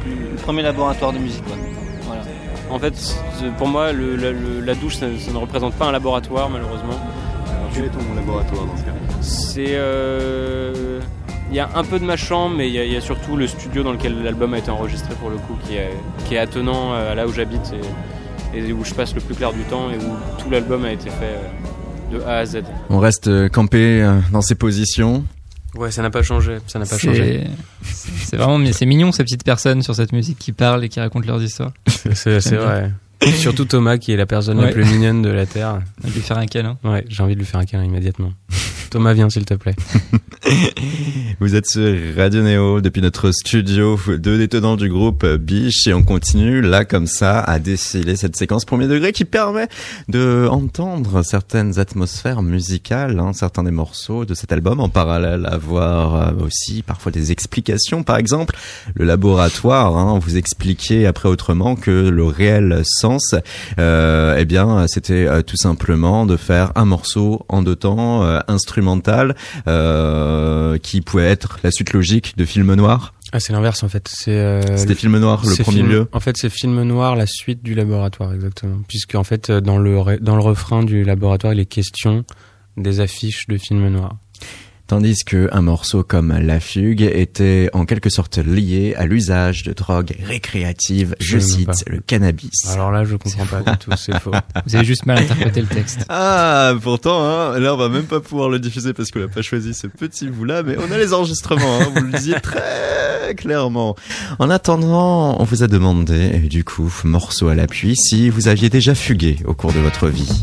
premier laboratoire de musique. Voilà. En fait, pour moi, la douche, ça, ne représente pas un laboratoire malheureusement. quel est ton laboratoire dans ce cas C'est euh, il y a un peu de ma chambre, mais il y, a surtout le studio dans lequel l'album a été enregistré pour le coup, qui est, qui est attenant à là où j'habite et, où je passe le plus clair du temps et où tout l'album a été fait euh, de A à Z. On reste euh, campé euh, dans ces positions. Ouais, ça n'a pas changé. Ça n'a pas changé. C'est vraiment, c'est mignon ces petites personnes sur cette musique qui parlent et qui racontent leurs histoires. C'est vrai. Surtout Thomas qui est la personne la plus mignonne de la terre. J'ai envie de lui faire un câlin. Ouais, j'ai envie de lui faire un câlin immédiatement. Thomas, viens s'il te plaît. Vous êtes sur Radio Néo depuis notre studio, deux détenants du groupe Biche et on continue là comme ça à défiler cette séquence premier degré qui permet de entendre certaines atmosphères musicales, hein, certains des morceaux de cet album en parallèle, avoir euh, aussi parfois des explications. Par exemple, le laboratoire, hein, vous expliquez après autrement que le réel sens, euh, eh bien, c'était euh, tout simplement de faire un morceau en deux temps, euh, euh, qui pouvait être la suite logique de film noir. Ah, c'est l'inverse en fait. C'est euh, c'était film noir le premier lieu. En fait, c'est film noir la suite du laboratoire exactement, puisque en fait dans le dans le refrain du laboratoire, il est question des affiches de film noir tandis que un morceau comme La Fugue était en quelque sorte lié à l'usage de drogues récréatives, je, cite le cannabis. Alors là, je comprends pas du tout, c'est faux. Vous avez juste mal interprété le texte. Ah, pourtant, hein, là, on va même pas pouvoir le diffuser parce qu'on n'a pas choisi ce petit bout-là, mais on a les enregistrements, hein, vous le disiez très clairement. En attendant, on vous a demandé, du coup, morceau à l'appui, si vous aviez déjà fugué au cours de votre vie.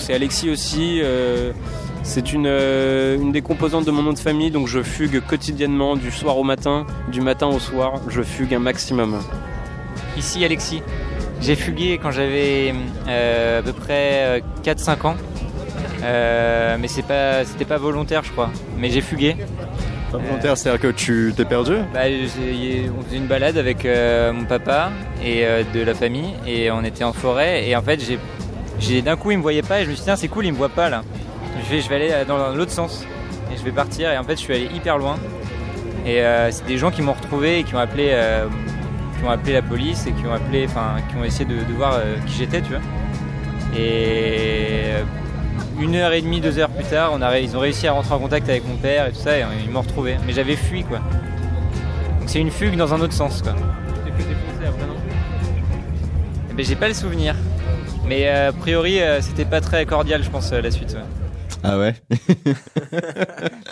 C'est Alexis aussi. Euh, c'est une, euh, une, des composantes de mon nom de famille, donc je fugue quotidiennement, du soir au matin, du matin au soir, je fugue un maximum. Ici Alexis, j'ai fugué quand j'avais euh, à peu près 4-5 ans, mais c'est pas, c'était pas volontaire je crois, mais j'ai fugué. Pas volontaire, c'est-à-dire que tu t'es perdu? Bah, On faisait une balade avec mon papa et de la famille, et on était en forêt, et en fait j'ai d'un coup il me voyait pas et je me suis dit tiens c'est cool il me voit pas là. Je vais, je vais aller dans l'autre sens et je vais partir et en fait je suis allé hyper loin. Et euh, c'est des gens qui m'ont retrouvé et qui ont appelé euh, qui ont appelé la police et qui ont appelé enfin qui ont essayé de, voir euh, qui j'étais tu vois. Et une heure et demie, deux heures plus tard, on a, ils ont réussi à rentrer en contact avec mon père et tout ça et ils m'ont retrouvé. Mais j'avais fui quoi. Donc c'est une fugue dans un autre sens quoi. Eh ben, j'ai pas le souvenir. Mais euh, a priori, euh, c'était pas très cordial, je pense, euh, la suite. Ah ouais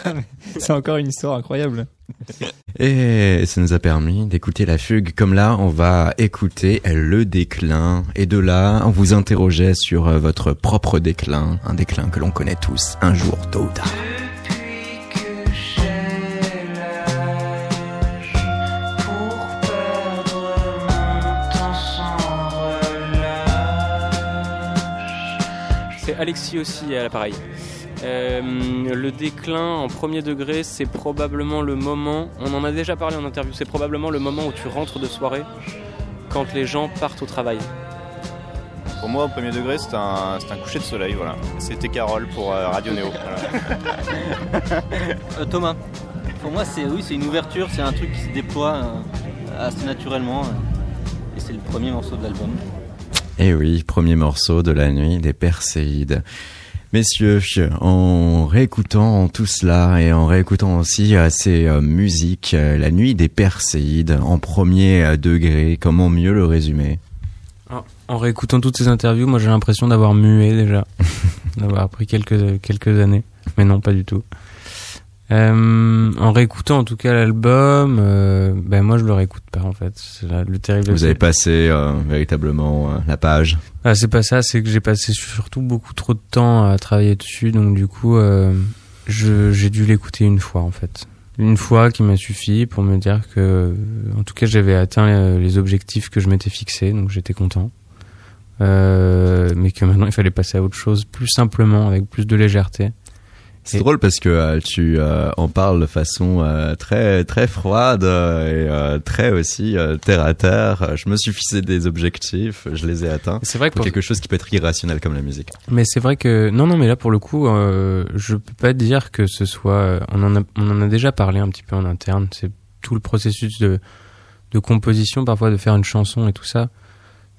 C'est encore une histoire incroyable. Et ça nous a permis d'écouter la fugue. Comme là, on va écouter le déclin. Et de là, on vous interrogeait sur votre propre déclin. Un déclin que l'on connaît tous, un jour, tôt ou tard. Alexis aussi à l'appareil. Euh, le déclin en premier degré, c'est probablement le moment, on en a déjà parlé en interview, c'est probablement le moment où tu rentres de soirée quand les gens partent au travail. Pour moi, au premier degré, c'est un, coucher de soleil, voilà. C'était Carole pour euh, Radio Néo. Euh, Thomas, pour moi, c'est oui, c'est une ouverture, c'est un truc qui se déploie assez naturellement, et c'est le premier morceau de l'album. Eh oui, premier morceau de la nuit des Perséides. Messieurs, en réécoutant tout cela et en réécoutant aussi euh, ces euh, musiques, euh, la nuit des Perséides en premier degré, comment mieux le résumer? En réécoutant toutes ces interviews, moi j'ai l'impression d'avoir mué déjà, d'avoir pris quelques quelques années, mais non, pas du tout. Euh, en réécoutant en tout cas l'album, euh, ben moi je le réécoute pas en fait. C'est le terrible. Vous avez passé euh, véritablement euh, la page. Ah, c'est pas ça, c'est que j'ai passé surtout beaucoup trop de temps à travailler dessus, donc du coup euh, j'ai dû l'écouter une fois en fait. Une fois qui m'a suffi pour me dire que, en tout cas, j'avais atteint les objectifs que je m'étais fixés, donc j'étais content. mais que maintenant il fallait passer à autre chose plus simplement, avec plus de légèreté. C'est drôle parce que euh, tu euh, en parles de façon euh, très très froide et très aussi terre à terre. Je me suis fixé des objectifs, je les ai atteints. C'est vrai que pour quelque chose qui peut être irrationnel comme la musique. Mais c'est vrai que non non mais là pour le coup, je peux pas dire que ce soit. On en a on en a déjà parlé un petit peu en interne. C'est tout le processus de de composition parfois de faire une chanson et tout ça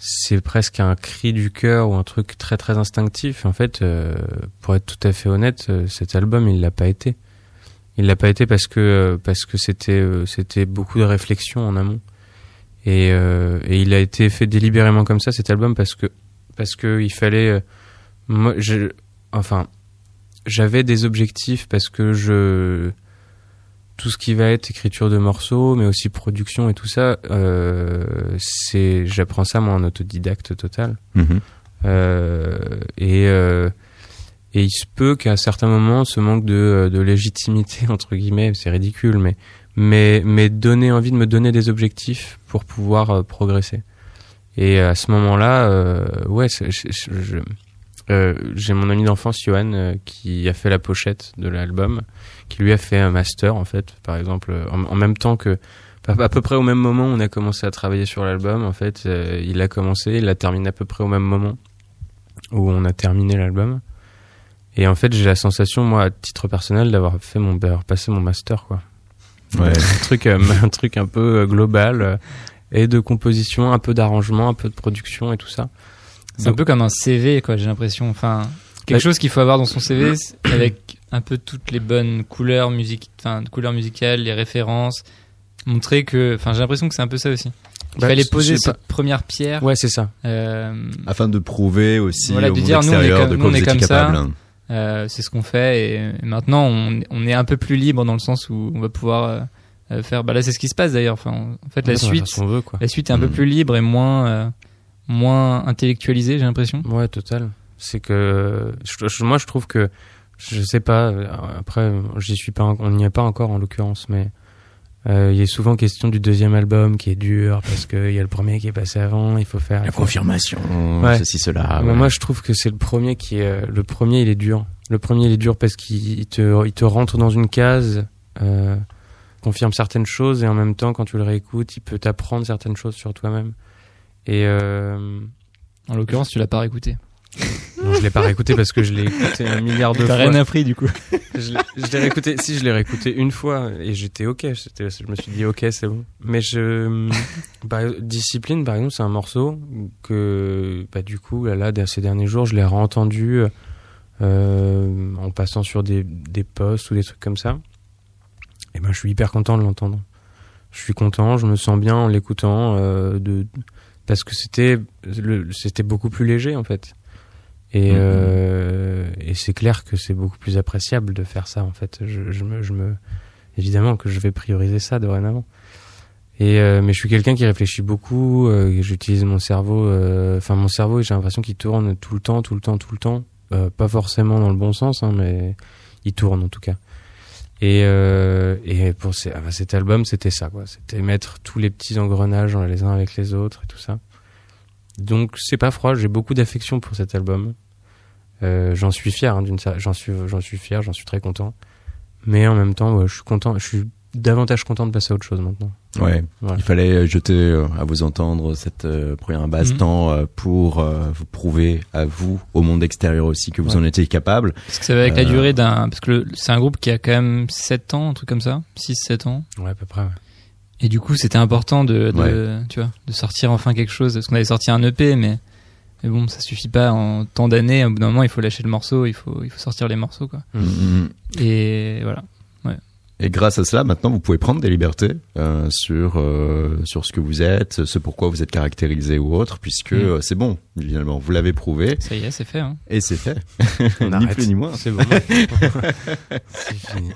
c'est presque un cri du cœur ou un truc très très instinctif. En fait, euh, pour être tout à fait honnête, euh, cet album il l'a pas été. Il l'a pas été parce que euh, parce que c'était c'était beaucoup de réflexion en amont et, et il a été fait délibérément comme ça cet album parce que parce que il fallait moi je enfin j'avais des objectifs parce que je tout ce qui va être écriture de morceaux, mais aussi production et tout ça, euh, c'est j'apprends ça moi en autodidacte total. Mhm. Euh, et euh, et il se peut qu'à certains moments, ce manque de, de légitimité entre guillemets, c'est ridicule, mais mais mais donner envie de me donner des objectifs pour pouvoir euh, progresser. Et à ce moment-là, euh, ouais, je, euh, j'ai mon ami d'enfance Johan qui a fait la pochette de l'album qui lui a fait un master en fait, par exemple, en, même temps que à peu près au même moment on a commencé à travailler sur l'album. En fait, euh, il a commencé, il l'a terminé à peu près au même moment où on a terminé l'album. Et en fait, j'ai la sensation, moi, à titre personnel, d'avoir fait mon, d'avoir passé mon master, quoi. Ouais. un truc, euh, un truc un peu euh, global et de composition, un peu d'arrangement, un peu de production et tout ça. C'est un peu comme un CV, quoi. J'ai l'impression. Enfin, quelque chose qu'il faut avoir dans son CV avec un peu toutes les bonnes couleurs musique enfin couleurs musicales les références montrer que enfin j'ai l'impression que c'est un peu ça aussi il bah, fallait poser cette première pierre ouais c'est ça euh, afin de prouver aussi voilà, au de dire nous on est comme, nous, on est comme ça euh, c'est ce qu'on fait et, maintenant on, on, est un peu plus libre dans le sens où on va pouvoir euh, faire bah là c'est ce qui se passe d'ailleurs enfin en fait la suite veut, quoi. la suite est un peu mm. plus libre et moins moins intellectualisée j'ai l'impression. Ouais total. C'est que moi je trouve que je sais pas après j'y suis pas on n'y est pas encore en l'occurrence mais euh, il y a souvent question du deuxième album qui est dur parce qu'il y a le premier qui est passé avant il faut faire la confirmation ceci cela moi je trouve que c'est le premier qui est le premier il est dur. Le premier il est dur parce qu'il te il te rentre dans une case euh, confirme certaines choses et en même temps quand tu le réécoutes il peut t'apprendre certaines choses sur toi-même et euh, en l'occurrence tu l'as pas réécouté non, je l'ai pas réécouté parce que je l'ai écouté un milliard de fois. T'as rien appris du coup. je l'ai réécouté. Si je l'ai réécouté une fois et j'étais ok. Je me suis dit ok c'est bon. Mais je bah, discipline par exemple c'est un morceau que bah du coup là, là ces derniers jours je l'ai réentendu euh, en passant sur des des posts ou des trucs comme ça. Et ben je suis hyper content de l'entendre. Je suis content, je me sens bien en l'écoutant euh, de parce que c'était c'était beaucoup plus léger en fait. Et, mm-hmm. euh, et c'est clair que c'est beaucoup plus appréciable de faire ça en fait. Je, je, me, je me évidemment que je vais prioriser ça dorénavant. Et euh, mais je suis quelqu'un qui réfléchit beaucoup. Euh, J'utilise mon cerveau. Enfin mon cerveau, j'ai l'impression qu'il tourne tout le temps, tout le temps, tout le temps. Pas forcément dans le bon sens, hein, mais il tourne en tout cas. Et, euh, et pour ces, enfin, cet album, c'était ça, quoi. C'était mettre tous les petits engrenages les uns avec les autres et tout ça. Donc c'est pas froid, j'ai beaucoup d'affection pour cet album. Euh, j'en suis fier, hein, j'en suis, j'en suis fier, j'en suis très content. Mais en même temps, je suis content, je suis davantage content de passer à autre chose maintenant. Ouais, il fallait jeter euh, à vous entendre cette euh, première base mhm. temps euh, pour vous prouver à vous, au monde extérieur aussi, que vous en étiez capable. Parce que ça va avec la durée d'un, parce que c'est un groupe qui a quand même 7 ans, un truc comme ça, 6-7 ans. Ouais, à peu près. Ouais. Et du coup, c'était important de, de tu vois, de sortir enfin quelque chose. Parce qu'on avait sorti un EP, mais, mais bon, ça suffit pas en tant d'années. Au bout d'un moment, il faut lâcher le morceau, il faut, il faut sortir les morceaux, quoi. Mm, mm, mm. Et voilà. Et grâce à cela, maintenant, vous pouvez prendre des libertés euh, sur euh, sur ce que vous êtes, ce pourquoi vous êtes caractérisé ou autre, puisque mm. euh, c'est bon, finalement, vous l'avez prouvé. Ça y est, c'est fait. Hein. Et c'est fait. ni plus ni moins. C'est bon. c'est fini.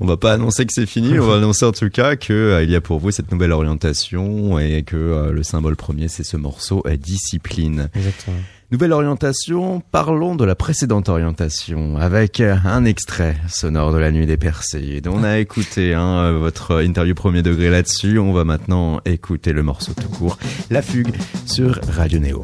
On va pas annoncer que c'est fini, on va annoncer en tout cas que euh, il y a pour vous cette nouvelle orientation et que euh, le symbole premier, c'est ce morceau discipline. Exactement. Nouvelle orientation, parlons de la précédente orientation avec un extrait sonore de la nuit des percées. On a écouté hein, votre interview premier degré là-dessus. On va maintenant écouter le morceau tout court, La Fugue sur Radio Néo.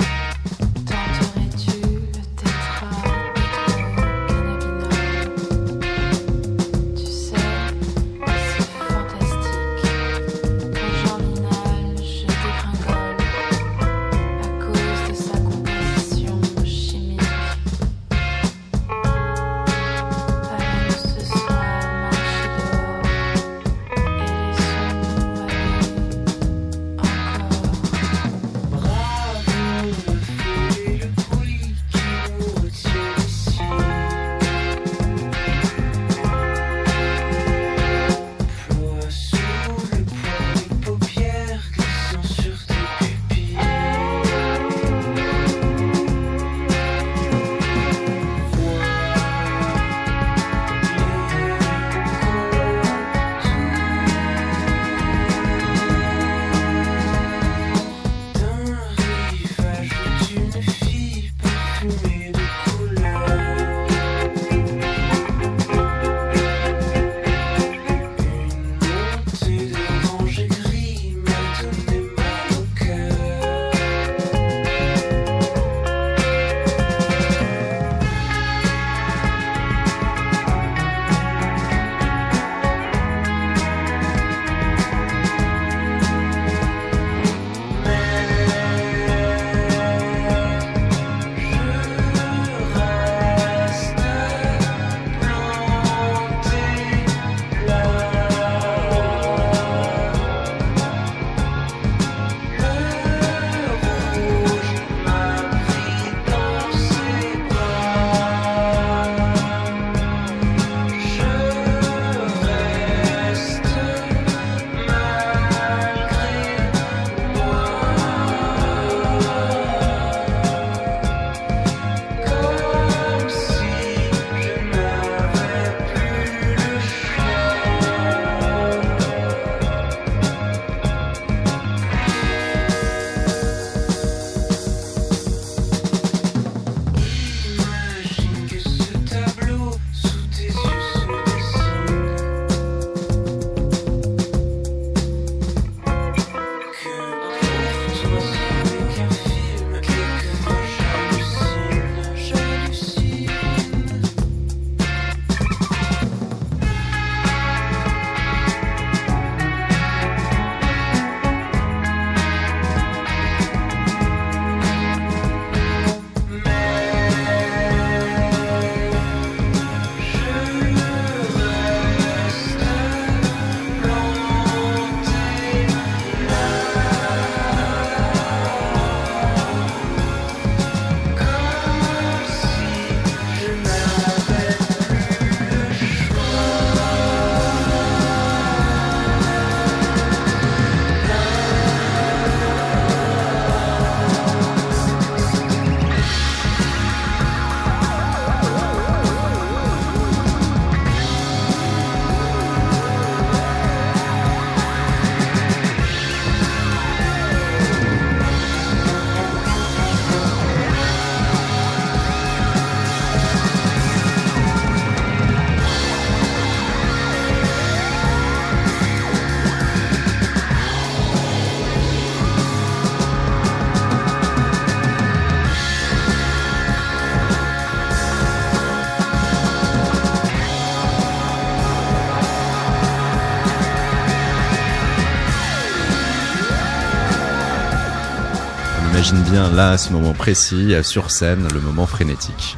Bien là, ce moment précis, euh, sur scène, le moment frénétique.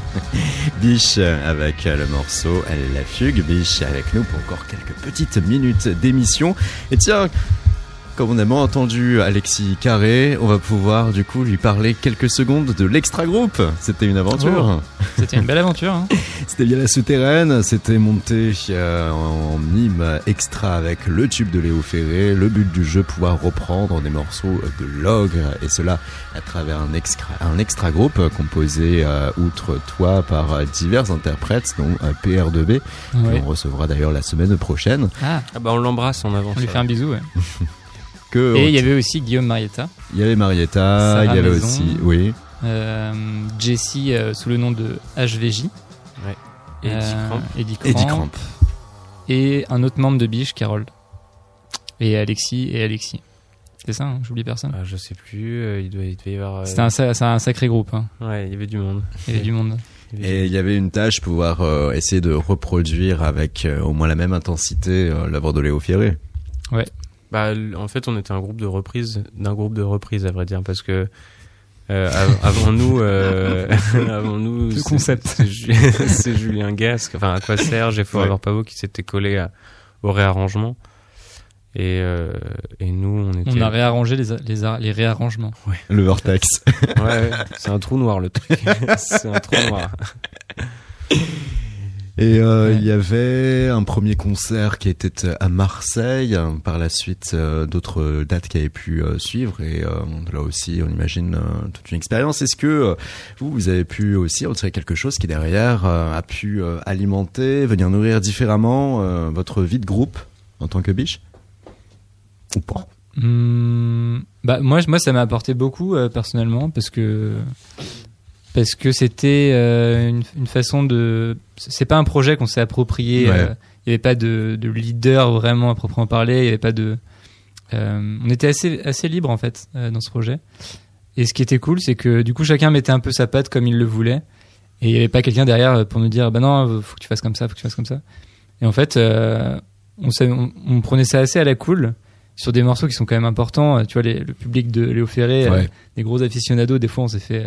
Biche avec le morceau La Fugue. Biche avec nous pour encore quelques petites minutes d'émission. Et tiens, comme on a moins entendu Alexis Carré, on va pouvoir du coup lui parler quelques secondes de l'extra groupe. C'était une aventure. Oh, c'était une belle aventure. Hein. c'était bien la souterraine, c'était monté euh, en mime extra avec le tube de Léo Ferré. Le but du jeu, pouvoir reprendre des morceaux de l'ogre et cela à travers un extra, un extra groupe composé euh, outre toi par divers interprètes dont euh, PR2B ouais. qu'on recevra d'ailleurs la semaine prochaine. Ah, ah bah on l'embrasse en avance. On lui fait un bisou. Ouais. Et il y avait aussi Guillaume Marietta. Il y avait Marietta, il y avait aussi, oui. Euh, Jessie euh, sous le nom de HVJ. Ouais. Eddie euh, Cramp. Et un autre membre de Biche, Carole. Et Alexis et Alexis. C'est ça, hein, j'oublie personne. Ah, je sais plus, il, doit, il devait y avoir. C'était un, un, sacré groupe. Hein. Ouais, il y avait du monde. Il y avait du monde. Et il y avait une tâche, pouvoir essayer de reproduire avec au moins la même intensité l'œuvre de Léo Ferré. Ouais. Bah, en fait, on était un groupe de reprise, d'un groupe de reprise, à vrai dire, parce que euh, avant nous, euh, avant nous, le concept, c'est Julien Gasque, enfin à quoi Serge et Forever Pavo qui s'étaient collés à, au réarrangement. Et, euh, et nous, on était. On a réarrangé les, les, les réarrangements. Ouais. Le vortex. ouais, c'est un trou noir le truc. c'est un trou noir. Et euh, il y avait un premier concert qui était à Marseille. Par la suite, euh, d'autres dates qui avaient pu euh, suivre. Et là aussi, on imagine toute une expérience. Est-ce que vous, vous avez pu aussi retirer quelque chose qui derrière a pu alimenter, venir nourrir différemment votre vie de groupe en tant que biche? Ou pas? Mmh, bah moi, moi, ça m'a apporté beaucoup personnellement parce que parce que c'était euh, une, une, façon de. C'est pas un projet qu'on s'est approprié. Euh, il n'y avait pas de, de, leader vraiment à proprement parler. Il y avait pas de. Euh, on était assez assez libre en fait dans ce projet. Et ce qui était cool, c'est que du coup chacun mettait un peu sa patte comme il le voulait. Et il n'y avait pas quelqu'un derrière pour nous dire bah non, faut que tu fasses comme ça, faut que tu fasses comme ça. Et en fait, on, on, on, prenait ça assez à la cool sur des morceaux qui sont quand même importants. Tu vois, les, le public de Léo Ferré, des gros aficionados, des fois on s'est fait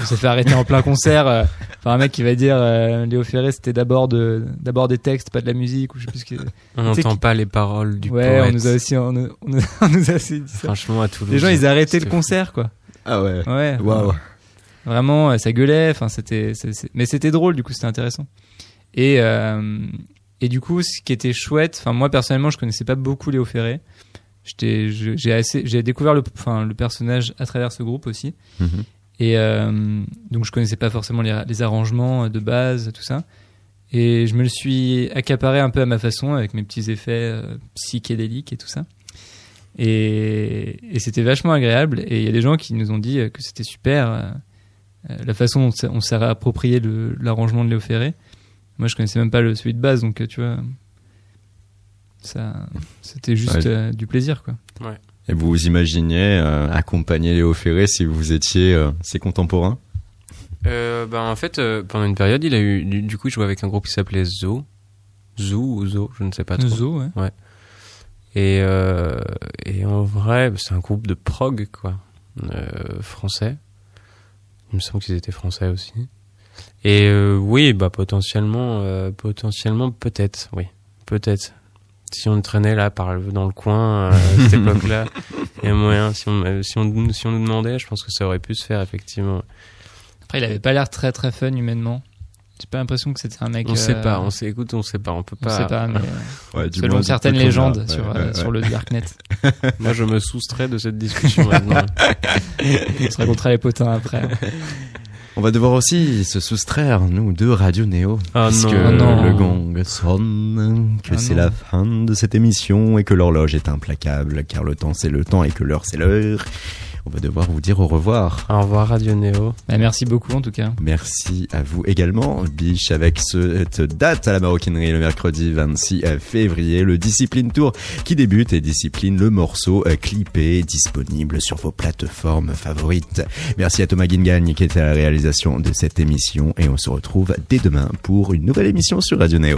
on s'est fait arrêter en plein concert euh, par un mec qui va dire euh, Léo Ferré c'était d'abord de d'abord des textes pas de la musique ou je sais plus ce que on n'entend pas les paroles du ouais poète. on nous a aussi on, nous, on nous a aussi dit ça. franchement à Toulouse les gens ils arrêtaient le concert quoi. Ah ouais. Ouais. Waouh. Vraiment. Ça gueulait enfin c'était mais c'était drôle du coup c'était intéressant. Et euh, et du coup ce qui était chouette enfin moi personnellement je connaissais pas beaucoup Léo Ferré. J'ai découvert le enfin le personnage à travers ce groupe aussi. Mm-hmm. Et euh, donc je connaissais pas forcément les, arrangements de base, tout ça. Et je me le suis accaparé un peu à ma façon avec mes petits effets euh, psychédéliques et tout ça. Et, et c'était vachement agréable. Et il y a des gens qui nous ont dit que c'était super euh, la façon dont on s'est approprié l'arrangement de Léo Ferré. Moi, je connaissais même pas le celui de base, donc tu vois, ça, c'était juste du plaisir, quoi. Ouais. Et vous vous imaginiez euh, accompagner Léo Ferré si vous étiez euh, ses contemporains? Euh, ben, En fait, euh, pendant une période, il a eu, du, coup, il jouait avec un groupe qui s'appelait Zo. Zoo ou Zo, je ne sais pas trop. Zo, ouais. ouais. Et, et en vrai, c'est un groupe de prog, quoi. français. Il me semble qu'ils étaient français aussi. Et oui, bah potentiellement, potentiellement peut-être, oui, peut-être si on traînait là par dans le coin euh, à cette époque-là, il y a moyen. Si on, euh, si, on, si on nous demandait, je pense que ça aurait pu se faire effectivement. Après, il avait pas l'air très très fun humainement. J'ai pas l'impression que c'était un mec. On sait euh, pas, on sait, écoute, on sait pas, on peut pas. On sait pas, mais ouais, selon certaines légendes sur, sur le Darknet. Moi, je me soustrais de cette discussion maintenant. on se racontera les potins après. On va devoir aussi se soustraire, nous, de Radio Néo. Ah puisque non. le gong sonne, que ah c'est la fin de cette émission et que l'horloge est implacable, car le temps c'est le temps et que l'heure c'est l'heure on va devoir vous dire au revoir. Au revoir Radio Néo. Bah, merci beaucoup en tout cas. Merci à vous également. Biche avec cette date à la maroquinerie le mercredi 26 février, le Discipline Tour qui débute et discipline le morceau euh, clippé disponible sur vos plateformes favorites. Merci à Thomas Guingagne qui était à la réalisation de cette émission et on se retrouve dès demain pour une nouvelle émission sur Radio Néo.